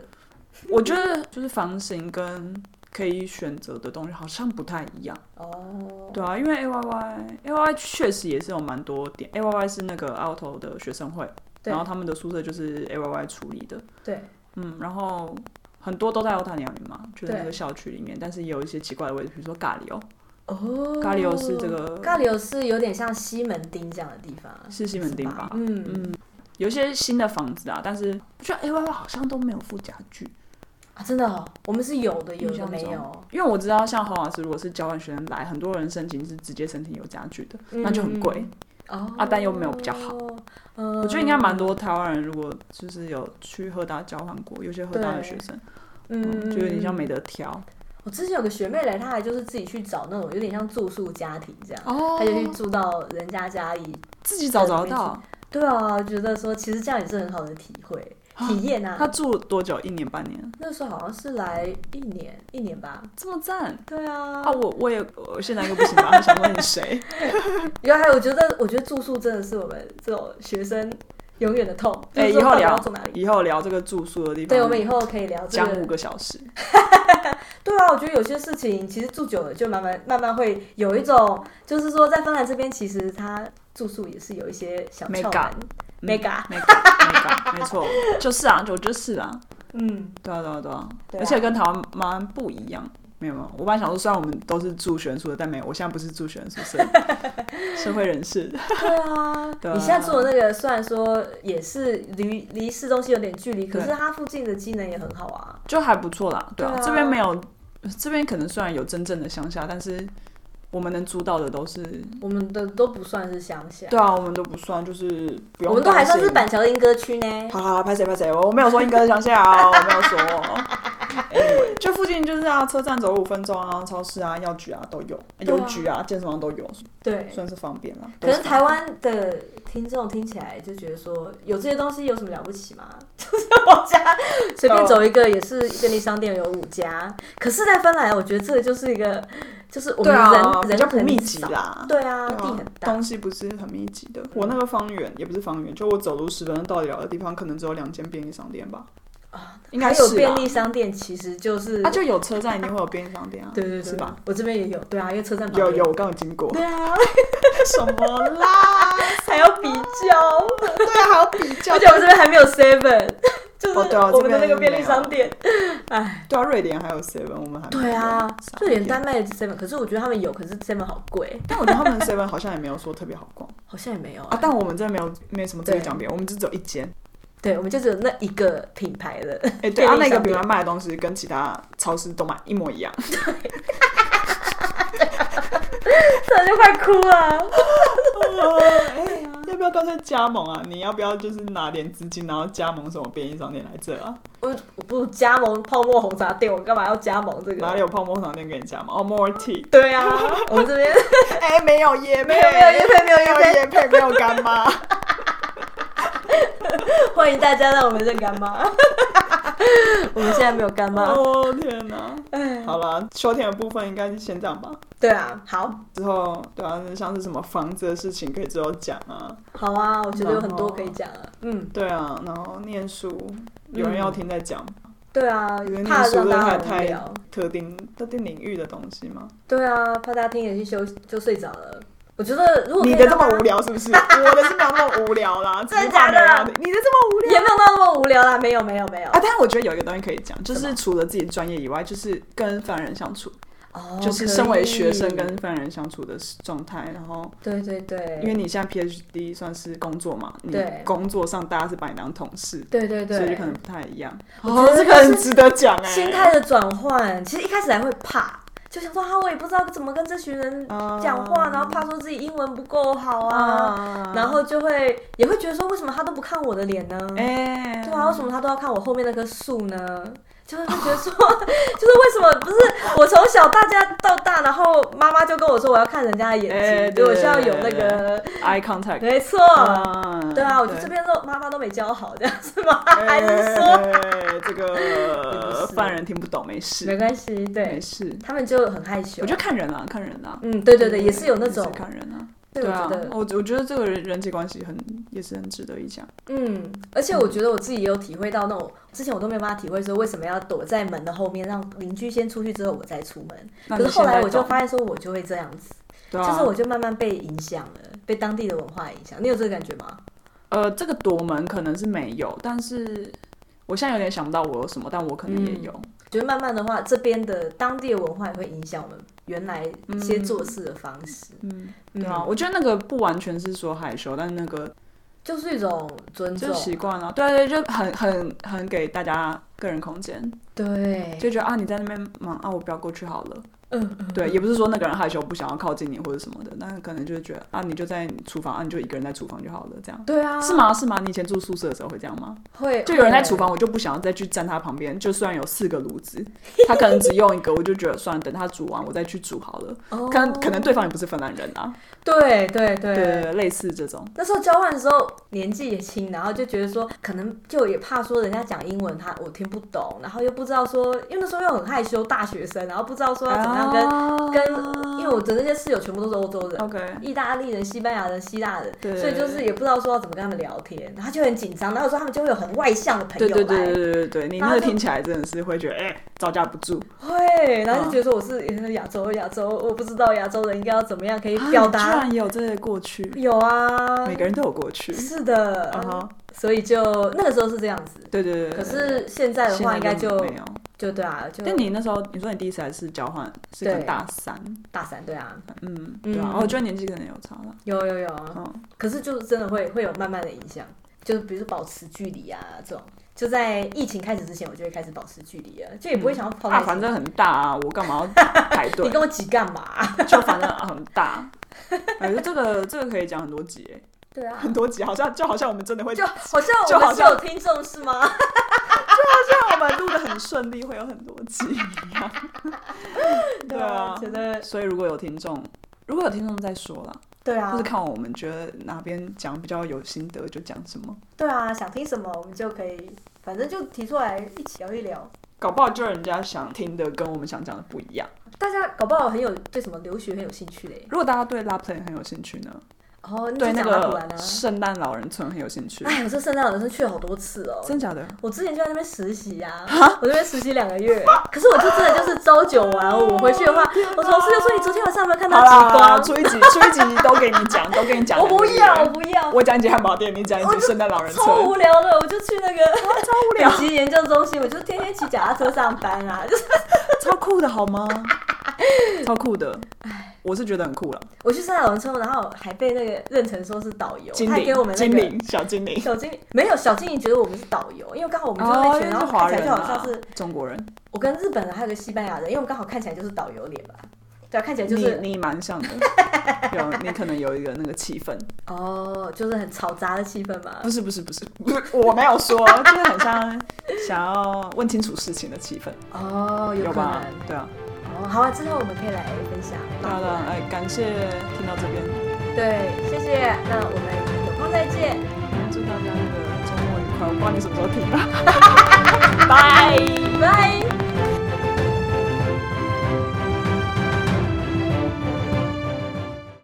我觉得就是房型跟可以选择的东西好像不太一样。哦。对啊，因为 A Y Y A Y Y 确实也是有蛮多点。A Y Y 是那个 Aalto 的学生会，对然后他们的宿舍就是 A Y Y 处理的。对。嗯，然后很多都在欧塔尼亚里嘛，就是那个校区里面，但是也有一些奇怪的位置，比如说咖喱哦，哦，咖喱哦是这个，咖喱哦是有点像西门町这样的地方，是西门町吧？吧？嗯。嗯，有一些新的房子啊，但是我觉得 A Y Y 好像都没有附家具啊，真的哦，我们是有的，有的没有，因为我知道像何老师如果是交换学生来，很多人申请是直接申请有家具的，嗯、那就很贵。啊，但又没有比较好。我觉得应该蛮多台湾人，如果就是有去和大交换过，有些和大的学生，嗯，就有点像没得挑。我之前有个学妹来，她还就是自己去找那种有点像住宿家庭这样，哦，她就去住到人家家里，自己找找得到。对啊，觉得说其实这样也是很好的体会。体验啊！他住多久？一年半年？那时候好像是来一年，一年吧。这么赞？对啊。啊，我我也我现在又不行了，想问你谁？原来还有，我觉得我觉得住宿真的是我们这种学生永远的痛。哎，以后聊以后聊这个住宿的地方。对，我们以后可以聊这个。讲五个小时。对啊，我觉得有些事情其实住久了就慢慢慢慢会有一种，就是说在芬兰这边，其实他住宿也是有一些小窍门。mega mega mega 没错，就是啊，我就是啊，嗯，对啊对啊对啊，而且跟台湾蛮不一样，没有没有，我本来想说，虽然我们都是住学生宿舍，但没有，我现在不是住学生宿舍，社会人士。对啊，你现在住的那个虽然说也是离离市中心有点距离，可是它附近的机能也很好啊，就还不错啦。对啊，这边没有，这边可能虽然有真正的乡下，但是。我们能租到的都是我们的都不算是乡下，对啊，我们都不算，就是不用。我们都还算是板桥的莺歌区呢。好好，拍谁拍谁，我没有说莺歌的乡下啊，我没有说。Anyway, 就附近就是啊，车站走五分钟啊，超市啊，药局啊都有，邮局啊，健身房都有，对，算是方便了。可能台湾的听众听起来就觉得说，有这些东西有什么了不起吗？就是我家随便走一个也是便利商店有五家，可是，在芬兰，我觉得这就是一个。就是我们人、啊、人就不密集啦，对啊，对啊，地很大，东西不是很密集的。我那个方圆也不是方圆，就我走路十分钟到得了的地方，可能只有两间便利商店吧。啊，应该有便利商店，其实就是它、啊、就有车站，一定会有便利商店啊。对对对，是吧？我这边也有，对啊，因为车站有有，我刚刚经过。对啊，什么啦？还要比较？对啊，还要比较，而且我们这边还没有 seven。就是我们的那个便利商店，哎，对啊，瑞典还有 Seven，我们还对啊，瑞典丹麦的 Seven，可是我觉得他们有，可是 Seven 好贵。但我觉得他们的 Seven 好像也没有说特别好逛，好像也没有啊。但我们这没有，没什么特别讲别，我们只有一间，对，我们就只有那一个品牌的。哎，对啊，那个品牌卖的东西跟其他超市都买一模一样，对。这就快哭了。不要干脆加盟啊？你要不要就是拿点资金，然后加盟什么便利商店来这啊？我我不加盟泡沫红茶店，我干嘛要加盟这个？哪里有泡沫红茶店给你加盟？哦，More Tea。对啊，我们这边 哎、欸，没有叶配，没有没有业配，没有叶配，没有干妈。欢迎大家让我们认干妈。我们现在没有干妈。哦天哪！哎，好了，秋天的部分应该是先这样吧。对啊，好。之后对啊，像是什么房子的事情可以之后讲啊。好啊，我觉得有很多可以讲啊。嗯，对啊，然后念书，有人要听再讲。对啊，因为念书真的太特定特定领域的东西吗。对啊，怕大家听也去休就睡着了。我觉得，如果你的这么无聊，是不是？我的是没有那么无聊啦，真的假的？你的这么无聊，也没有那么无聊啦，没有，没有，没有。啊，但是我觉得有一个东西可以讲，就是除了自己专业以外，就是跟凡人相处，就是身为学生跟犯人相处的状态。然后，对对对，因为你现在 PhD 算是工作嘛，你工作上大家是把你当同事，对对对，所以可能不太一样。哦，这个很值得讲哎，心态的转换，其实一开始还会怕。就想说哈，我也不知道怎么跟这群人讲话，uh, 然后怕说自己英文不够好啊，uh, 然后就会也会觉得说，为什么他都不看我的脸呢？哎，对啊，为什么他都要看我后面那棵树呢？就是会觉得说，就是为什么不是我从小大家到大，然后妈妈就跟我说我要看人家的眼睛，对我需要有那个 eye contact，没错，对啊，我就这边都妈妈都没教好，这样是吗？还是说这个犯人听不懂？没事，没关系，对，没事，他们就很害羞。我觉得看人啊，看人啊，嗯，对对对，也是有那种看人啊。对啊，我我觉得这个人人际关系很也是很值得一讲。嗯，而且我觉得我自己也有体会到那种之前我都没有办法体会说为什么要躲在门的后面，让邻居先出去之后我再出门。可是后来我就发现说我就会这样子，就是我就慢慢被影响了，被当地的文化影响。你有这个感觉吗？呃，这个躲门可能是没有，但是我现在有点想不到我有什么，但我可能也有。觉得慢慢的话，这边的当地的文化也会影响我们原来一些做事的方式。嗯，对啊，我觉得那个不完全是说害羞，但是那个就是一种尊重，习惯了。对对，就很很很给大家个人空间。对，就觉得啊，你在那边忙啊，我不要过去好了。嗯，对，也不是说那个人害羞不想要靠近你或者什么的，那可能就是觉得啊，你就在厨房啊，你就一个人在厨房就好了，这样。对啊，是吗？是吗？你以前住宿舍的时候会这样吗？会，就有人在厨房，我就不想要再去站他旁边，就算有四个炉子，他可能只用一个，我就觉得算了，等他煮完我再去煮好了。哦，可能可能对方也不是芬兰人啊。对对对对，类似这种。那时候交换的时候年纪也轻，然后就觉得说，可能就也怕说人家讲英文他我听不懂，然后又不知道说，因为那时候又很害羞，大学生，然后不知道说要怎么样跟跟。因为我的那些室友全部都是欧洲人，OK，意大利人、西班牙人、希腊人，对所以就是也不知道说要怎么跟他们聊天，然后就很紧张。然后说他们就会有很外向的朋友来，对对对对对对，你那个听起来真的是会觉得哎、欸、招架不住，会，然后就觉得说我是亚洲亚洲，我不知道亚洲人应该要怎么样可以表达，居然也有这些过去，有啊，每个人都有过去，是的，uh huh. 所以就那个时候是这样子，对对对，可是现在的话应该就没有。就对啊，就。但你那时候，你说你第一次还是交换，是跟大三，大三对啊，嗯，对啊，我觉得年纪可能有差了，有有有，嗯，可是就是真的会会有慢慢的影响，就是比如说保持距离啊这种，就在疫情开始之前，我就会开始保持距离啊，就也不会想要跑。啊，反正很大啊，我干嘛要排队？你跟我挤干嘛？就反正很大，哎，这个这个可以讲很多集哎，对啊，很多集，好像就好像我们真的会，就好像我们是有听众是吗？就好像我们录的很顺利，会有很多集一样。对啊，觉得所以如果有听众，如果有听众再说了。对啊，就是看我们觉得哪边讲比较有心得，就讲什么。对啊，想听什么我们就可以，反正就提出来一起聊一聊。搞不好就人家想听的跟我们想讲的不一样。大家搞不好很有对什么留学很有兴趣嘞。如果大家对 Lapland 很有兴趣呢？哦，对那个圣诞老人村很有兴趣。哎，我这圣诞老人村去了好多次哦。真假的？我之前就在那边实习呀，我这边实习两个月。可是我就真的就是朝九晚五。回去的话，我同事就说：“你昨天晚上有没有看到极光？”出一集，出一集都给你讲，都给你讲。我不要，我不要。我讲一集汉堡店，你讲一集圣诞老人村。超无聊的，我就去那个超无聊。北极研究中心，我就天天骑脚踏车上班啊，就是超酷的好吗？超酷的。我是觉得很酷了。我去圣诞老人村，然后还被那个认成说是导游，他给我们那个小精灵，小精灵 没有小精灵觉得我们是导游，因为刚好我们就那群，然后看起来就好像是中国人。我跟日本人还有个西班牙人，因为我们刚好看起来就是导游脸吧。对啊，看起来就是你蛮像的，有你可能有一个那个气氛哦，就是很嘈杂的气氛吧？不是不是不是不是，我没有说，就是很像想要问清楚事情的气氛哦，有可能，有吧？对啊，哦，好啊，之后我们可以来分享。好的，哎，感谢听到这边，对，谢谢，那我们有空再见，祝大家那个周末愉快，我不知道你什么时候听啊，拜。